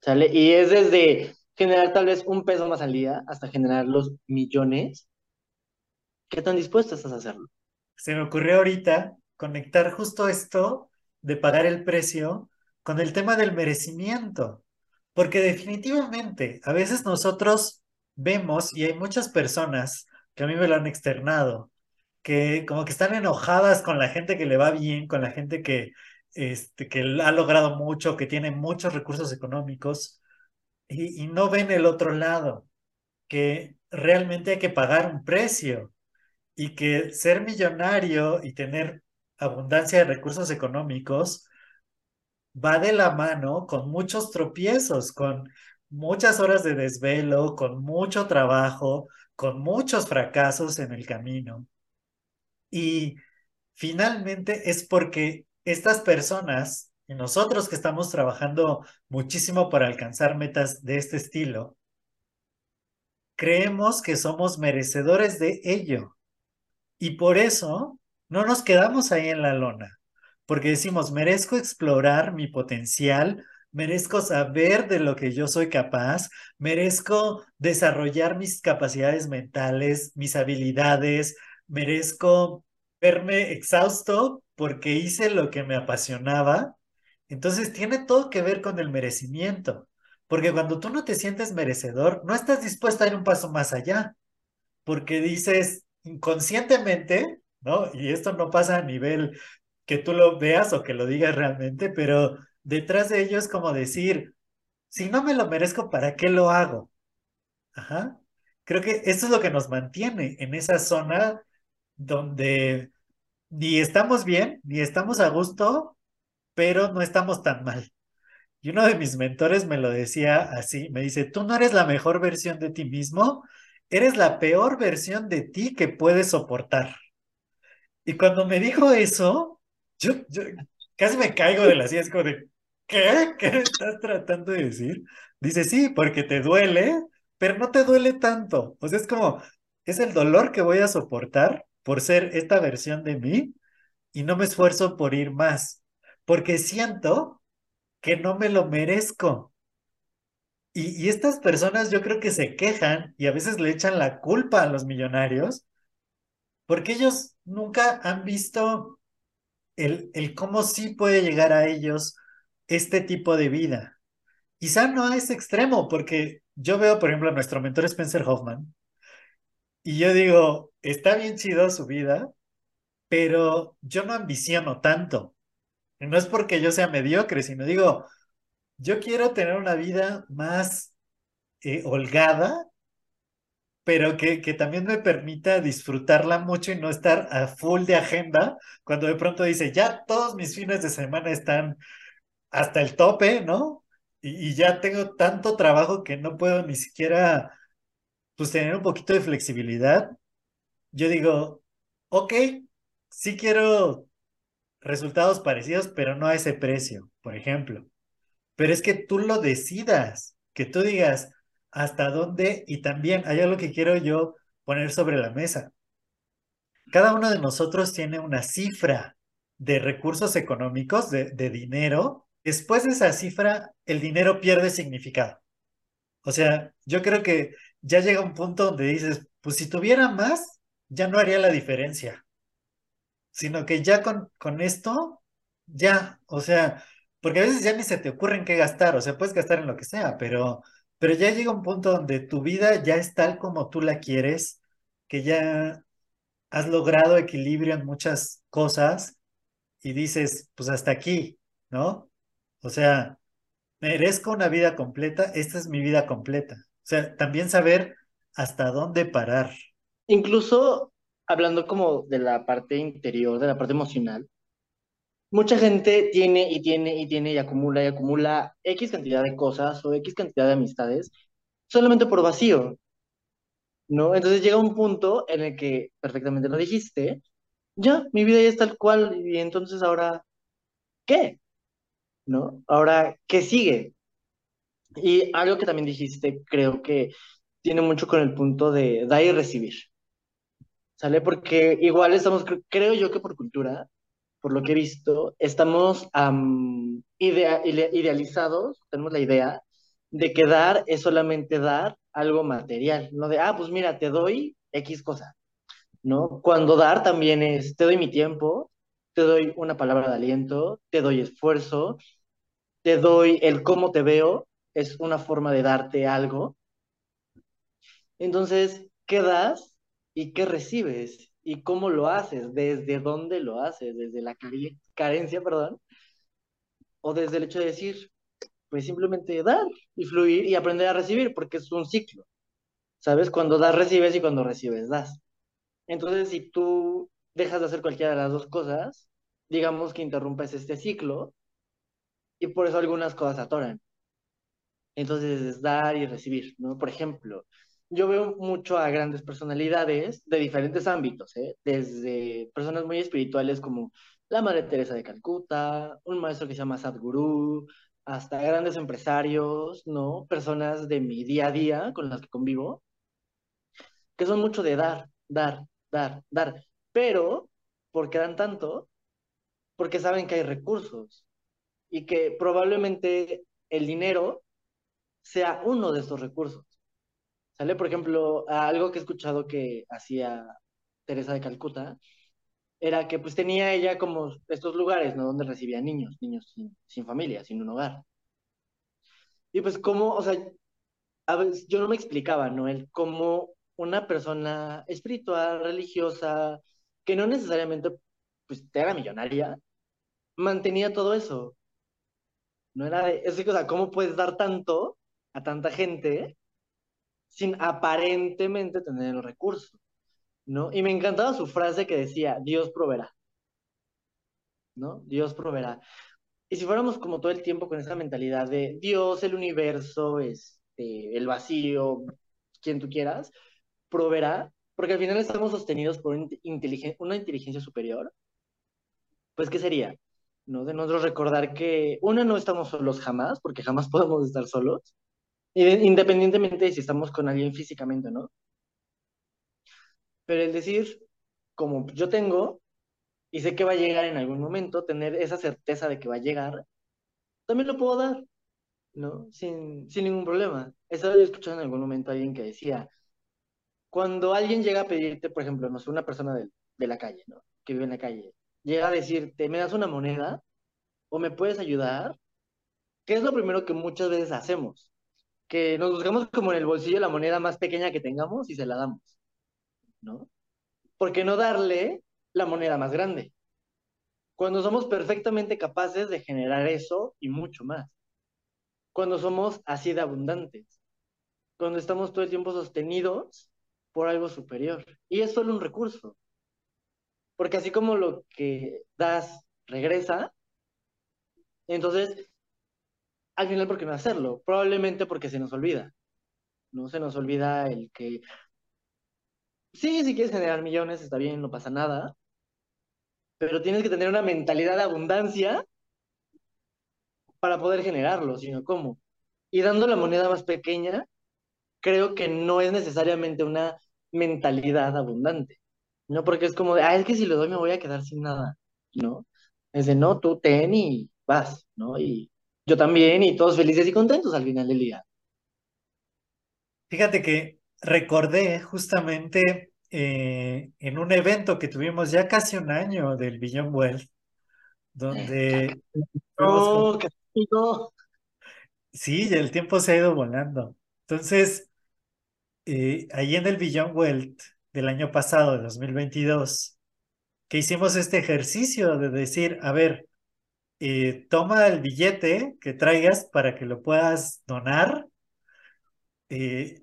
¿Sale? Y es desde generar tal vez un peso más al día hasta generar los millones. ¿Qué tan dispuesto estás a hacerlo? Se me ocurrió ahorita conectar justo esto de pagar el precio con el tema del merecimiento, porque definitivamente a veces nosotros vemos y hay muchas personas que a mí me lo han externado, que como que están enojadas con la gente que le va bien, con la gente que, este, que ha logrado mucho, que tiene muchos recursos económicos, y, no ven el otro lado, que realmente hay que pagar un precio y que ser millonario y tener abundancia de recursos económicos va de la mano con muchos tropiezos, con muchas horas de desvelo, con mucho trabajo, con muchos fracasos en el camino. Y finalmente es porque estas personas y nosotros que estamos trabajando muchísimo para alcanzar metas de este estilo, creemos que somos merecedores de ello. Y por eso no nos quedamos ahí en la lona, porque decimos, merezco explorar mi potencial, merezco saber de lo que yo soy capaz, merezco desarrollar mis capacidades mentales, mis habilidades, merezco verme exhausto porque hice lo que me apasionaba entonces tiene todo que ver con el merecimiento, porque cuando tú no te sientes merecedor, no estás dispuesto a ir un paso más allá, porque dices inconscientemente, ¿no? Y esto no pasa a nivel que tú lo veas o que lo digas realmente, pero detrás de ello es como decir, si no me lo merezco, ¿para qué lo hago? Ajá. Creo que eso es lo que nos mantiene en esa zona donde ni estamos bien, ni estamos a gusto, pero no estamos tan mal. Y uno de mis mentores me lo decía así, me dice, tú no eres la mejor versión de ti mismo, eres la peor versión de ti que puedes soportar. Y cuando me dijo eso, yo, casi me caigo de la silla, como de, ¿qué? ¿Qué estás tratando de decir? Dice, sí, porque te duele, pero no te duele tanto. O sea, es como, es el dolor que voy a soportar por ser esta versión de mí y no me esfuerzo por ir más porque siento que no me lo merezco. Y, estas personas yo creo que se quejan y a veces le echan la culpa a los millonarios porque ellos nunca han visto el, el cómo sí puede llegar a ellos este tipo de vida. Quizá no a ese extremo, porque yo veo, por ejemplo, a nuestro mentor Spencer Hoffman, y yo digo, está bien chido su vida, pero yo no ambiciono tanto. No es porque yo sea mediocre, sino digo, yo quiero tener una vida más eh, holgada, pero que, que también me permita disfrutarla mucho y no estar a full de agenda cuando de pronto dice, ya todos mis fines de semana están hasta el tope, ¿no? Y, y ya tengo tanto trabajo que no puedo ni siquiera, pues, tener un poquito de flexibilidad. Yo digo, ok, sí quiero resultados parecidos, pero no a ese precio, por ejemplo. Pero es que tú lo decidas, que tú digas hasta dónde y también hay algo que quiero yo poner sobre la mesa. Cada uno de nosotros tiene una cifra de recursos económicos, de, de dinero. Después de esa cifra, el dinero pierde significado. O sea, yo creo que ya llega un punto donde dices, pues si tuviera más, ya no haría la diferencia sino que ya con, con esto, ya, o sea, porque a veces ya ni se te ocurre en qué gastar, o sea, puedes gastar en lo que sea, pero, pero ya llega un punto donde tu vida ya es tal como tú la quieres, que ya has logrado equilibrio en muchas cosas y dices, pues hasta aquí, ¿no? O sea, merezco una vida completa, esta es mi vida completa. O sea, también saber hasta dónde parar. Incluso hablando como de la parte interior, de la parte emocional, mucha gente tiene y tiene y tiene y acumula y acumula X cantidad de cosas o X cantidad de amistades solamente por vacío, ¿no? Entonces llega un punto en el que, perfectamente lo dijiste, ya, mi vida ya es tal cual y entonces ahora, ¿qué? ¿No? Ahora, ¿qué sigue? Y algo que también dijiste, creo que tiene mucho con el punto de dar y recibir. ¿Sale? Porque igual estamos, creo yo que por cultura, por lo que he visto, estamos idealizados, tenemos la idea de que dar es solamente dar algo material, no de, ah, pues mira, te doy X cosa, ¿no? Cuando dar también es, te doy mi tiempo, te doy una palabra de aliento, te doy esfuerzo, te doy el cómo te veo, es una forma de darte algo. Entonces, ¿qué das y qué recibes? ¿Y cómo lo haces? ¿Desde dónde lo haces? ¿Desde la carencia, perdón? ¿O desde el hecho de decir, pues simplemente dar y fluir y aprender a recibir, porque es un ciclo. ¿Sabes? Cuando das, recibes y cuando recibes, das. Entonces, si tú dejas de hacer cualquiera de las dos cosas, digamos que interrumpes este ciclo y por eso algunas cosas atoran. Entonces, es dar y recibir, ¿no? Por ejemplo, yo veo mucho a grandes personalidades de diferentes ámbitos, ¿eh? desde personas muy espirituales como la Madre Teresa de Calcuta, un maestro que se llama Sadhguru, hasta grandes empresarios, ¿no? Personas de mi día a día con las que convivo, que son mucho de dar, dar, dar, dar, pero ¿por qué dan tanto? Porque saben que hay recursos y que probablemente el dinero sea uno de esos recursos. ¿Sale? Por ejemplo, algo que he escuchado que hacía Teresa de Calcuta era que pues tenía ella como estos lugares, ¿no? Donde recibía niños, niños sin, sin familia, sin un hogar. Y pues como, o sea, a veces yo no me explicaba, ¿no? El cómo una persona espiritual, religiosa, que no necesariamente pues era millonaria, mantenía todo eso. No era de, es o sea, ¿cómo puedes dar tanto a tanta gente sin aparentemente tener los recursos? ¿no? Y me encantaba su frase que decía, Dios proveerá, ¿no? Dios proveerá. Y si fuéramos como todo el tiempo con esa mentalidad de Dios, el universo, este, el vacío, quien tú quieras, proveerá, porque al final estamos sostenidos por una inteligencia superior, pues ¿qué sería? ¿No? De nosotros recordar que, uno, no estamos solos jamás, porque jamás podemos estar solos, independientemente de si estamos con alguien físicamente, ¿no? Pero el decir, como yo tengo, y sé que va a llegar en algún momento, tener esa certeza de que va a llegar, también lo puedo dar, ¿no? Sin, sin ningún problema. Eso había escuchado en algún momento a alguien que decía, cuando alguien llega a pedirte, por ejemplo, no sé, una persona de, de la calle, ¿no? Que vive en la calle, llega a decirte, ¿me das una moneda? ¿O me puedes ayudar? ¿Qué es lo primero que muchas veces hacemos? Que nos buscamos como en el bolsillo la moneda más pequeña que tengamos y se la damos. ¿no? ¿Por qué no darle la moneda más grande? Cuando somos perfectamente capaces de generar eso y mucho más. Cuando somos así de abundantes. Cuando estamos todo el tiempo sostenidos por algo superior. Y es solo un recurso. Porque así como lo que das regresa, entonces, al final, ¿por qué no hacerlo? Probablemente porque se nos olvida. No se nos olvida el que Sí, si quieres generar millones, está bien, no pasa nada. Pero tienes que tener una mentalidad de abundancia para poder generarlo, sino cómo. Y dando la moneda más pequeña, creo que no es necesariamente una mentalidad abundante, ¿no? Porque es como de, ah, es que si lo doy me voy a quedar sin nada, ¿no? Es de, no, tú ten y vas, ¿no? Y yo también, y todos felices y contentos al final del día. Fíjate que recordé justamente eh, en un evento que tuvimos ya casi un año del Beyond Wealth, donde... Oh, Sí, el tiempo se ha ido volando. Entonces, eh, ahí en el Beyond Wealth del año pasado, de 2022, que hicimos este ejercicio de decir, a ver, eh, toma el billete que traigas para que lo puedas donar. eh,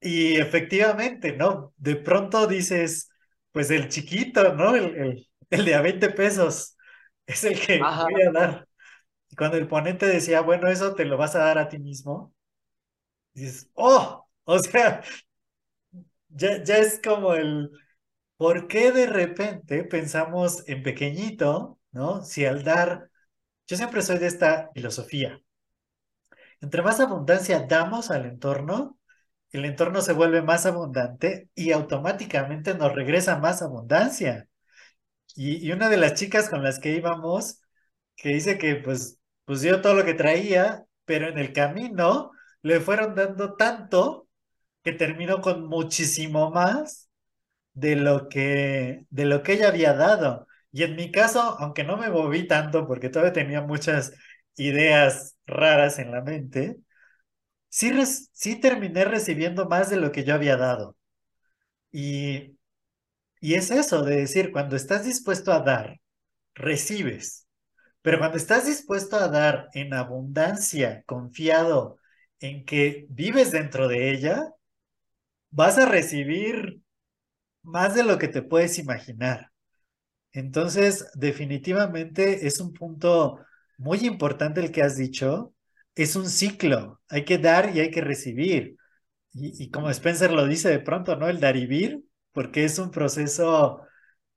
y efectivamente, ¿no? De pronto dices, pues el chiquito, ¿no? El, el, el de a 20 pesos es el que Ajá. voy a dar. Y cuando el ponente decía, bueno, eso te lo vas a dar a ti mismo, dices, oh, o sea, ya, ya es como el, ¿por qué de repente pensamos en pequeñito, ¿no? Si al dar, yo siempre soy de esta filosofía, entre más abundancia damos al entorno, el entorno se vuelve más abundante y automáticamente nos regresa más abundancia. Y, y una de las chicas con las que íbamos, que dice que pues, pues dio todo lo que traía, pero en el camino le fueron dando tanto que terminó con muchísimo más de lo que, de lo que ella había dado. Y en mi caso, aunque no me moví tanto porque todavía tenía muchas ideas raras en la mente, sí, sí terminé recibiendo más de lo que yo había dado. Y, y es eso de decir, cuando estás dispuesto a dar, recibes. Pero cuando estás dispuesto a dar en abundancia, confiado en que vives dentro de ella, vas a recibir más de lo que te puedes imaginar. Entonces, definitivamente es un punto muy importante el que has dicho. Es un ciclo. Hay que dar y hay que recibir. Y, como Spencer lo dice de pronto, ¿no? El dar y vir, porque es un proceso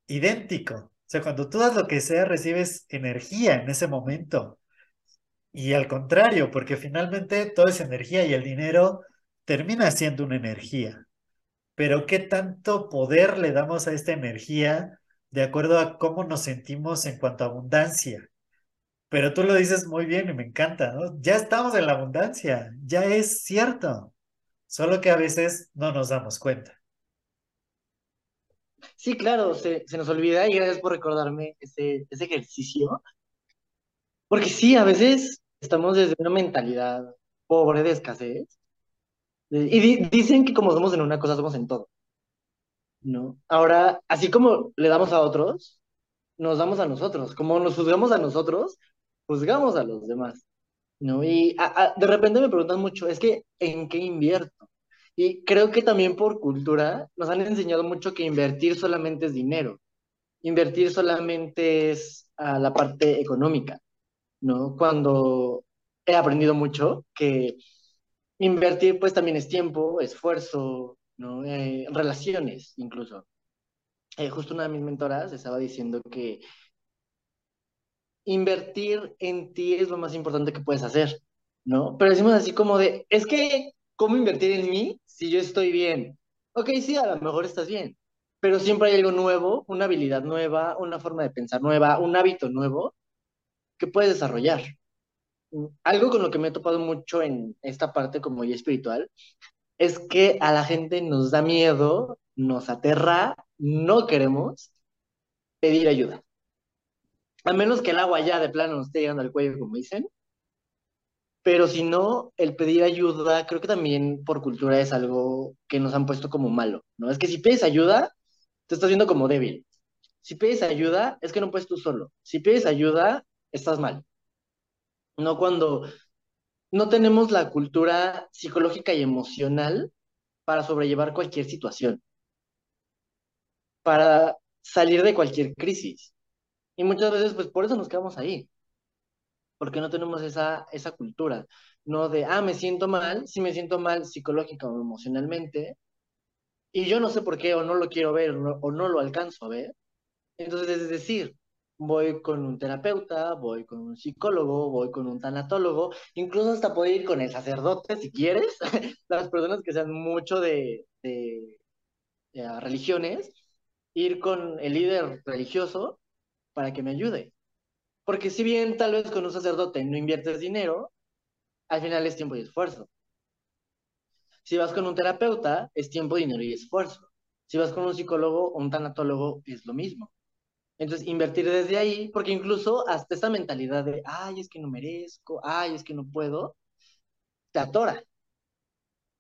idéntico. O sea, cuando tú das lo que sea, recibes energía en ese momento. Y al contrario, porque finalmente toda esa energía y el dinero termina siendo una energía. Pero ¿qué tanto poder le damos a esta energía de acuerdo a cómo nos sentimos en cuanto a abundancia? Pero tú lo dices muy bien y me encanta, ¿no? Ya estamos en la abundancia, ya es cierto, solo que a veces no nos damos cuenta. Sí, claro, se, se nos olvida y gracias por recordarme ese, ese ejercicio, porque sí, a veces estamos desde una mentalidad pobre de escasez y di- dicen que como somos en una cosa, somos en todo, ¿no? Ahora, así como le damos a otros, nos damos a nosotros, como nos juzgamos a nosotros, juzgamos a los demás, ¿no? Y de repente me preguntan mucho, es que, ¿en qué invierto? Y creo que también por cultura nos han enseñado mucho que invertir solamente es dinero. invertir solamente es la parte económica, ¿no? Cuando he aprendido mucho que invertir pues también es tiempo, esfuerzo, ¿no? Eh, relaciones incluso. Eh, justo una de mis mentoras estaba diciendo que invertir en ti es lo más importante que puedes hacer, ¿no? Pero decimos así como de, es que, ¿cómo invertir en mí si yo estoy bien? Ok, sí, a lo mejor estás bien, pero siempre hay algo nuevo, una habilidad nueva, una forma de pensar nueva, un hábito nuevo que puedes desarrollar. Algo con lo que me he topado mucho en esta parte como ya espiritual es que a la gente nos da miedo, nos aterra, no queremos pedir ayuda. A menos que el agua ya de plano nos esté llegando al cuello, como dicen, pero si no, el pedir ayuda, creo que también por cultura es algo que nos han puesto como malo, ¿no? Es que si pides ayuda, te estás viendo como débil. Si pides ayuda, es que no puedes tú solo. Si pides ayuda, estás mal. No cuando no tenemos la cultura psicológica y emocional para sobrellevar cualquier situación, para salir de cualquier crisis. Y muchas veces, pues por eso nos quedamos ahí, porque no tenemos esa, esa cultura, no de, ah, me siento mal, si me siento mal psicológica o emocionalmente, y yo no sé por qué, o no lo quiero ver, o no, o no lo alcanzo a ver. Entonces, es decir, voy con un terapeuta, voy con un psicólogo, voy con un tanatólogo, incluso hasta puedo ir con el sacerdote si quieres, las personas que sean mucho de, de, de religiones, ir con el líder religioso para que me ayude. Porque si bien tal vez con un sacerdote no inviertes dinero, al final es tiempo y esfuerzo. Si vas con un terapeuta, es tiempo, dinero y esfuerzo. Si vas con un psicólogo o un tanatólogo, es lo mismo. Entonces, invertir desde ahí, porque incluso hasta esa mentalidad de, ay, es que no merezco, ay, es que no puedo, te atora.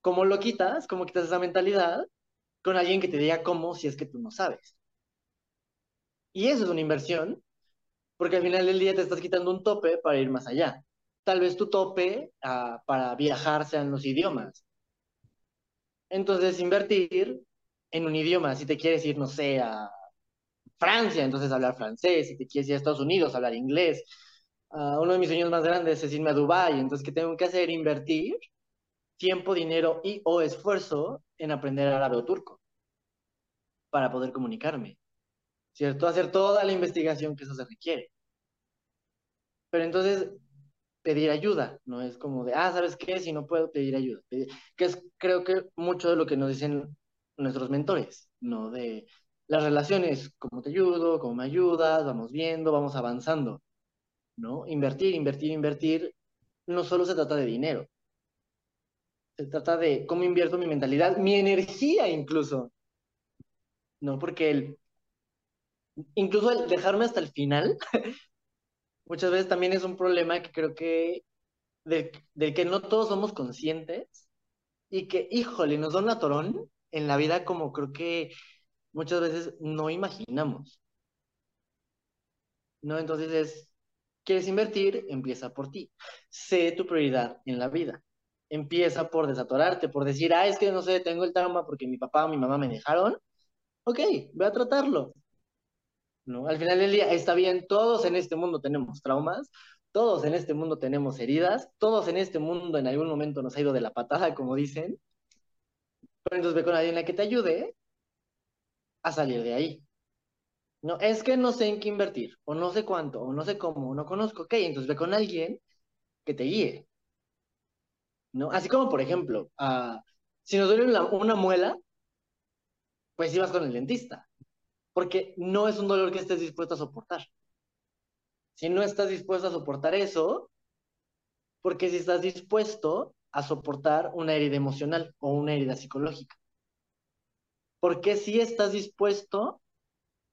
¿Cómo lo quitas? ¿Cómo quitas esa mentalidad? Con alguien que te diga cómo si es que tú no sabes. Y eso es una inversión, porque al final del día te estás quitando un tope para ir más allá. Tal vez tu tope uh, para viajar sean los idiomas. Entonces, invertir en un idioma, si te quieres ir, no sé, a Francia, entonces hablar francés, si te quieres ir a Estados Unidos, hablar inglés. Uh, uno de mis sueños más grandes es irme a Dubái, entonces, ¿qué tengo que hacer? Invertir tiempo, dinero y o esfuerzo en aprender árabe o turco para poder comunicarme, ¿cierto? Hacer toda la investigación que eso se requiere. Pero entonces, pedir ayuda, no es como de, ah, ¿sabes qué? Si no puedo pedir ayuda. que es, creo que mucho de lo que nos dicen nuestros mentores, ¿no? De las relaciones, cómo te ayudo, cómo me ayudas, vamos viendo, vamos avanzando, ¿no? Invertir, invertir, invertir, no solo se trata de dinero, se trata de cómo invierto mi mentalidad, mi energía incluso. No, porque el, incluso el dejarme hasta el final, muchas veces también es un problema que creo que del, que no todos somos conscientes y que, híjole, nos da un atorón en la vida como creo que muchas veces no imaginamos. ¿No? Entonces es, ¿quieres invertir? Empieza por ti. Sé tu prioridad en la vida empieza por desatorarte, por decir, ah, es que no sé, tengo el trauma porque mi papá o mi mamá me dejaron. Ok, voy a tratarlo. ¿No? Al final del día, está bien, todos en este mundo tenemos traumas, todos en este mundo tenemos heridas, todos en este mundo en algún momento nos ha ido de la patada, como dicen. Entonces ve con alguien que te ayude a salir de ahí. No, es que no sé en qué invertir, o no sé cuánto, o no sé cómo, o no conozco, ok, entonces ve con alguien que te guíe. ¿no? Así como, por ejemplo, si nos duele una, una muela, pues ibas con el dentista, porque no es un dolor que estés dispuesto a soportar. Si no estás dispuesto a soportar eso, porque si estás dispuesto a soportar una herida emocional o una herida psicológica. Porque si estás dispuesto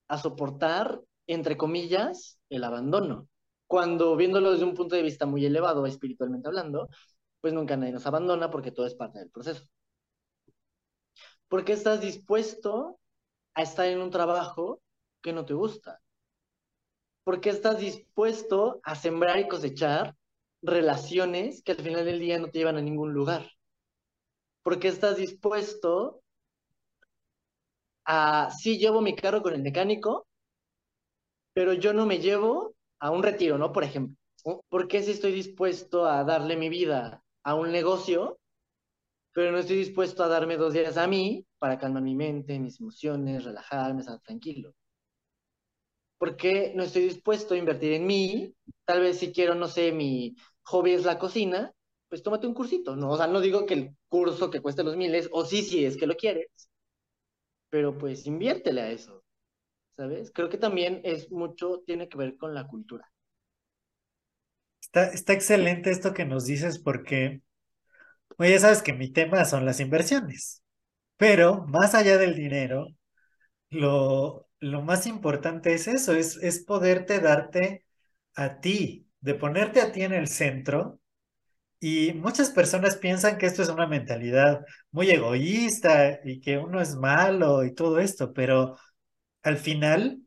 a soportar, entre comillas, el abandono. Cuando viéndolo desde un punto de vista muy elevado, espiritualmente hablando, pues nunca nadie nos abandona porque todo es parte del proceso. Porque estás dispuesto a estar en un trabajo que no te gusta. Porque estás dispuesto a sembrar y cosechar relaciones que al final del día no te llevan a ningún lugar. Porque estás dispuesto sí, llevo mi carro con el mecánico, pero yo no me llevo a un retiro, ¿no? Por ejemplo. ¿Por qué si estoy dispuesto a darle mi vida a un negocio, pero no estoy dispuesto a darme dos días a mí para calmar mi mente, mis emociones, relajarme, estar tranquilo. ¿Por qué no estoy dispuesto a invertir en mí? Tal vez si quiero, no sé, mi hobby es la cocina, pues tómate un cursito, ¿no? O sea, no digo que el curso que cueste los miles, o sí, sí, es que lo quieres, pero pues inviértele a eso, ¿sabes? Creo que también es mucho, tiene que ver con la cultura. Está, excelente esto que nos dices porque, oye, ya sabes que mi tema son las inversiones, pero más allá del dinero, lo, lo más importante es eso, es, es poderte darte a ti, de ponerte a ti en el centro. Y muchas personas piensan que esto es una mentalidad muy egoísta y que uno es malo y todo esto, pero al final,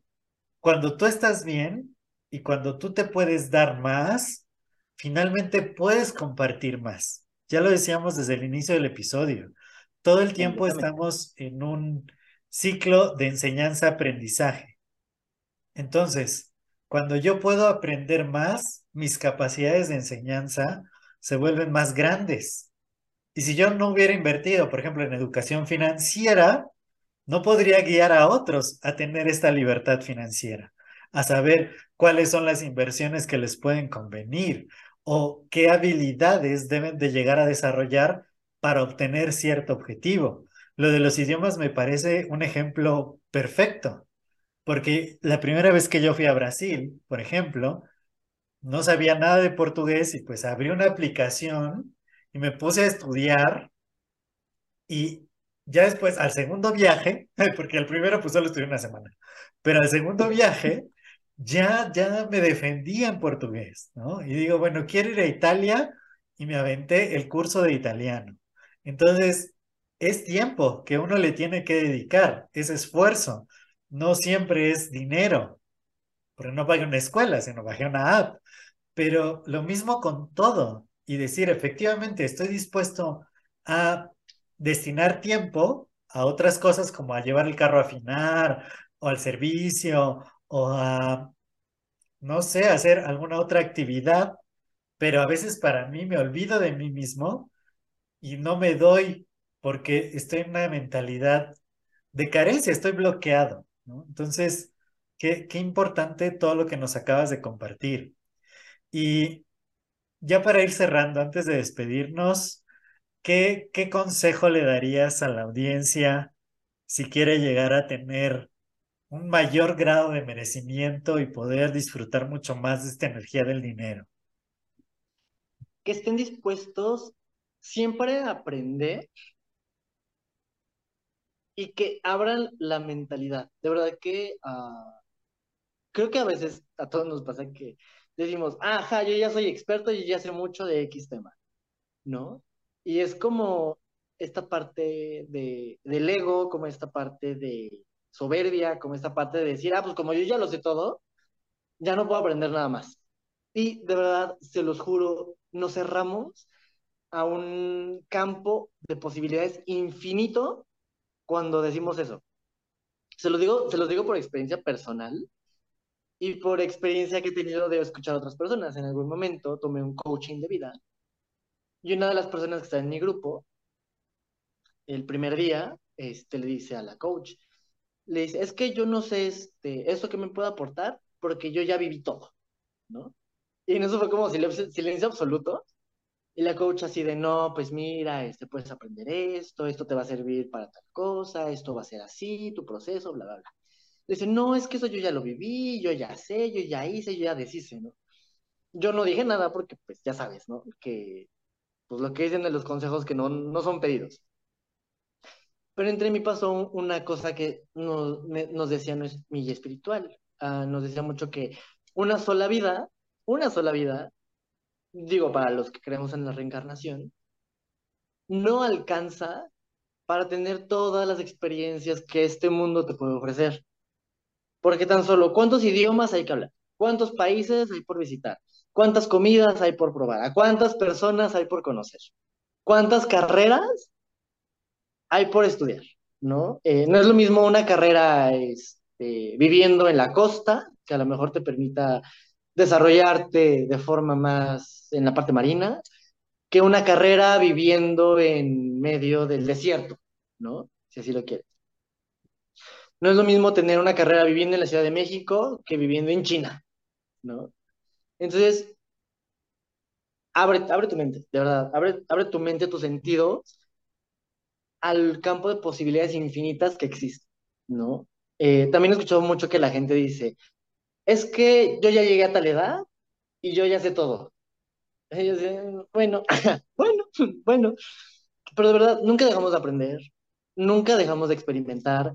cuando tú estás bien y cuando tú te puedes dar más, finalmente puedes compartir más. Ya lo decíamos desde el inicio del episodio. Todo el tiempo estamos en un ciclo de enseñanza-aprendizaje. Entonces, cuando yo puedo aprender más, mis capacidades de enseñanza se vuelven más grandes. Y si yo no hubiera invertido, por ejemplo, en educación financiera, no podría guiar a otros a tener esta libertad financiera, a saber cuáles son las inversiones que les pueden convenir o qué habilidades deben de llegar a desarrollar para obtener cierto objetivo. Lo de los idiomas me parece un ejemplo perfecto, porque la primera vez que yo fui a Brasil, por ejemplo, no sabía nada de portugués y pues abrí una aplicación y me puse a estudiar y ya después al segundo viaje, porque el primero pues solo estuve una semana, pero al segundo viaje ya, ya me defendía en portugués, ¿no? Y digo, bueno, quiero ir a Italia y me aventé el curso de italiano. Entonces, es tiempo que uno le tiene que dedicar, es esfuerzo, no siempre es dinero. Porque no pagué una escuela, sino bajé una app. Pero lo mismo con todo y decir, efectivamente, estoy dispuesto a destinar tiempo a otras cosas como a llevar el carro a afinar o al servicio o a, no sé, hacer alguna otra actividad, pero a veces para mí me olvido de mí mismo y no me doy porque estoy en una mentalidad de carencia, estoy bloqueado. Entonces, qué, importante todo lo que nos acabas de compartir. Y ya para ir cerrando, antes de despedirnos, ¿qué, qué consejo le darías a la audiencia si quiere llegar a tener un mayor grado de merecimiento y poder disfrutar mucho más de esta energía del dinero? Que estén dispuestos siempre a aprender y que abran la mentalidad. De verdad que ah, creo que a veces a todos nos pasa que decimos, ajá, yo ya soy experto, y ya sé mucho de X tema, ¿no? Y es como esta parte de, del ego, como esta parte de soberbia, como esta parte de decir, ah, pues como yo ya lo sé todo, ya no puedo aprender nada más. Y de verdad, se los juro, nos cerramos a un campo de posibilidades infinito cuando decimos eso. Se lo digo, se los digo por experiencia personal y por experiencia que he tenido de escuchar a otras personas. En algún momento tomé un coaching de vida y una de las personas que está en mi grupo, el primer día, este, le dice a la coach, le dice, es que yo no sé este, esto que me puede aportar porque yo ya viví todo, ¿no? Y en eso fue como silencio absoluto. Y la coach así de, no, pues mira, este, puedes aprender esto, esto te va a servir para tal cosa, esto va a ser así, tu proceso, bla, bla, bla. Dice, no, es que eso yo ya lo viví, yo ya sé, yo ya hice, yo ya deshice, ¿no? Yo no dije nada porque, pues, ya sabes, ¿no? Que, pues, lo que dicen de los consejos que no, no son pedidos. Pero entre mí pasó una cosa que nos, nos decía mi espiritual. Ah, nos decía mucho que una sola vida, una sola vida, digo, para los que creemos en la reencarnación, no alcanza para tener todas las experiencias que este mundo te puede ofrecer. Porque tan solo, ¿cuántos idiomas hay que hablar? ¿Cuántos países hay por visitar? ¿Cuántas comidas hay por probar? ¿A cuántas personas hay por conocer? ¿Cuántas carreras hay por estudiar? ¿No? Eh, no es lo mismo una carrera este, viviendo en la costa, que a lo mejor te permita desarrollarte de forma más en la parte marina que una carrera viviendo en medio del desierto, ¿no? Si así lo quieres. No es lo mismo tener una carrera viviendo en la Ciudad de México que viviendo en China, ¿no? Entonces, abre, abre tu mente, de verdad, abre, abre tu mente, tu sentido al campo de posibilidades infinitas que existen, ¿no? Eh, también he escuchado mucho que la gente dice, es que yo ya llegué a tal edad y yo ya sé todo. Ellos dicen, bueno, bueno, bueno, pero de verdad, nunca dejamos de aprender, nunca dejamos de experimentar.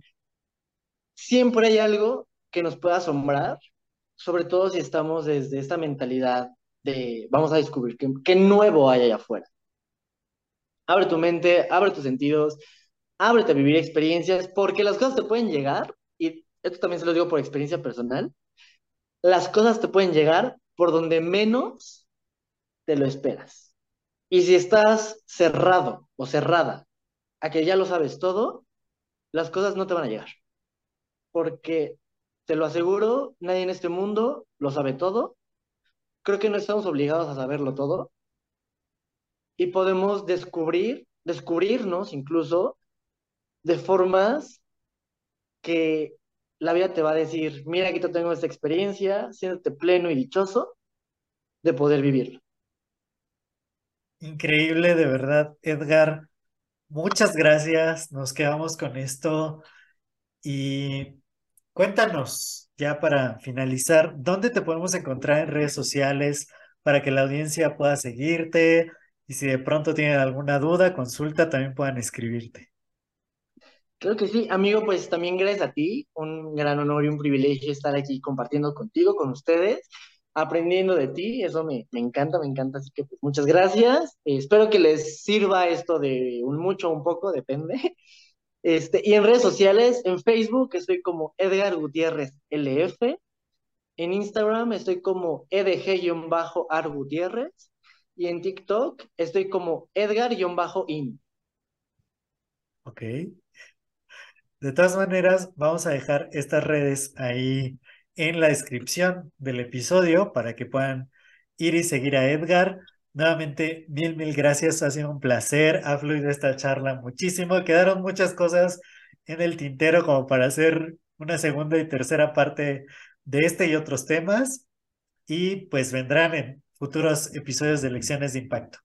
Siempre hay algo que nos pueda asombrar, sobre todo si estamos desde esta mentalidad de vamos a descubrir qué, qué nuevo hay allá afuera. Abre tu mente, abre tus sentidos, ábrete a vivir experiencias, porque las cosas te pueden llegar, y esto también se lo digo por experiencia personal, las cosas te pueden llegar por donde menos te lo esperas. Y si estás cerrado o cerrada a que ya lo sabes todo, las cosas no te van a llegar. Porque te lo aseguro, nadie en este mundo lo sabe todo. Creo que no estamos obligados a saberlo todo. Y podemos descubrir, descubrirnos incluso de formas que la vida te va a decir, mira, aquí te tengo esta experiencia, siéntate pleno y dichoso de poder vivirlo. Increíble, de verdad, Edgar. Muchas gracias. Nos quedamos con esto. Y cuéntanos, ya para finalizar, ¿dónde te podemos encontrar en redes sociales para que la audiencia pueda seguirte? Y si de pronto tienen alguna duda, consulta, también puedan escribirte. Creo que sí, amigo, pues también gracias a ti, un gran honor y un privilegio estar aquí compartiendo contigo, con ustedes, aprendiendo de ti, eso me, me encanta, me encanta, así que pues muchas gracias, espero que les sirva esto de un mucho un poco, depende. Este, y en redes sociales, en Facebook estoy como Edgar Gutiérrez LF, En Instagram estoy como edg-ar Gutiérrez y en TikTok estoy como edgar-in. Ok. De todas maneras, vamos a dejar estas redes ahí en la descripción del episodio para que puedan ir y seguir a Edgar. Nuevamente, mil, mil gracias. Ha sido un placer. Ha fluido esta charla muchísimo. Quedaron muchas cosas en el tintero como para hacer una segunda y tercera parte de este y otros temas. Y pues vendrán en futuros episodios de Lecciones de Impacto.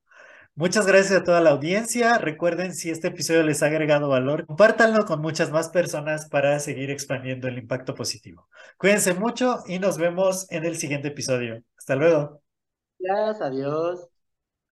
Muchas gracias a toda la audiencia. Recuerden, si este episodio les ha agregado valor, compártanlo con muchas más personas para seguir expandiendo el impacto positivo. Cuídense mucho y nos vemos en el siguiente episodio. Hasta luego. Gracias, adiós.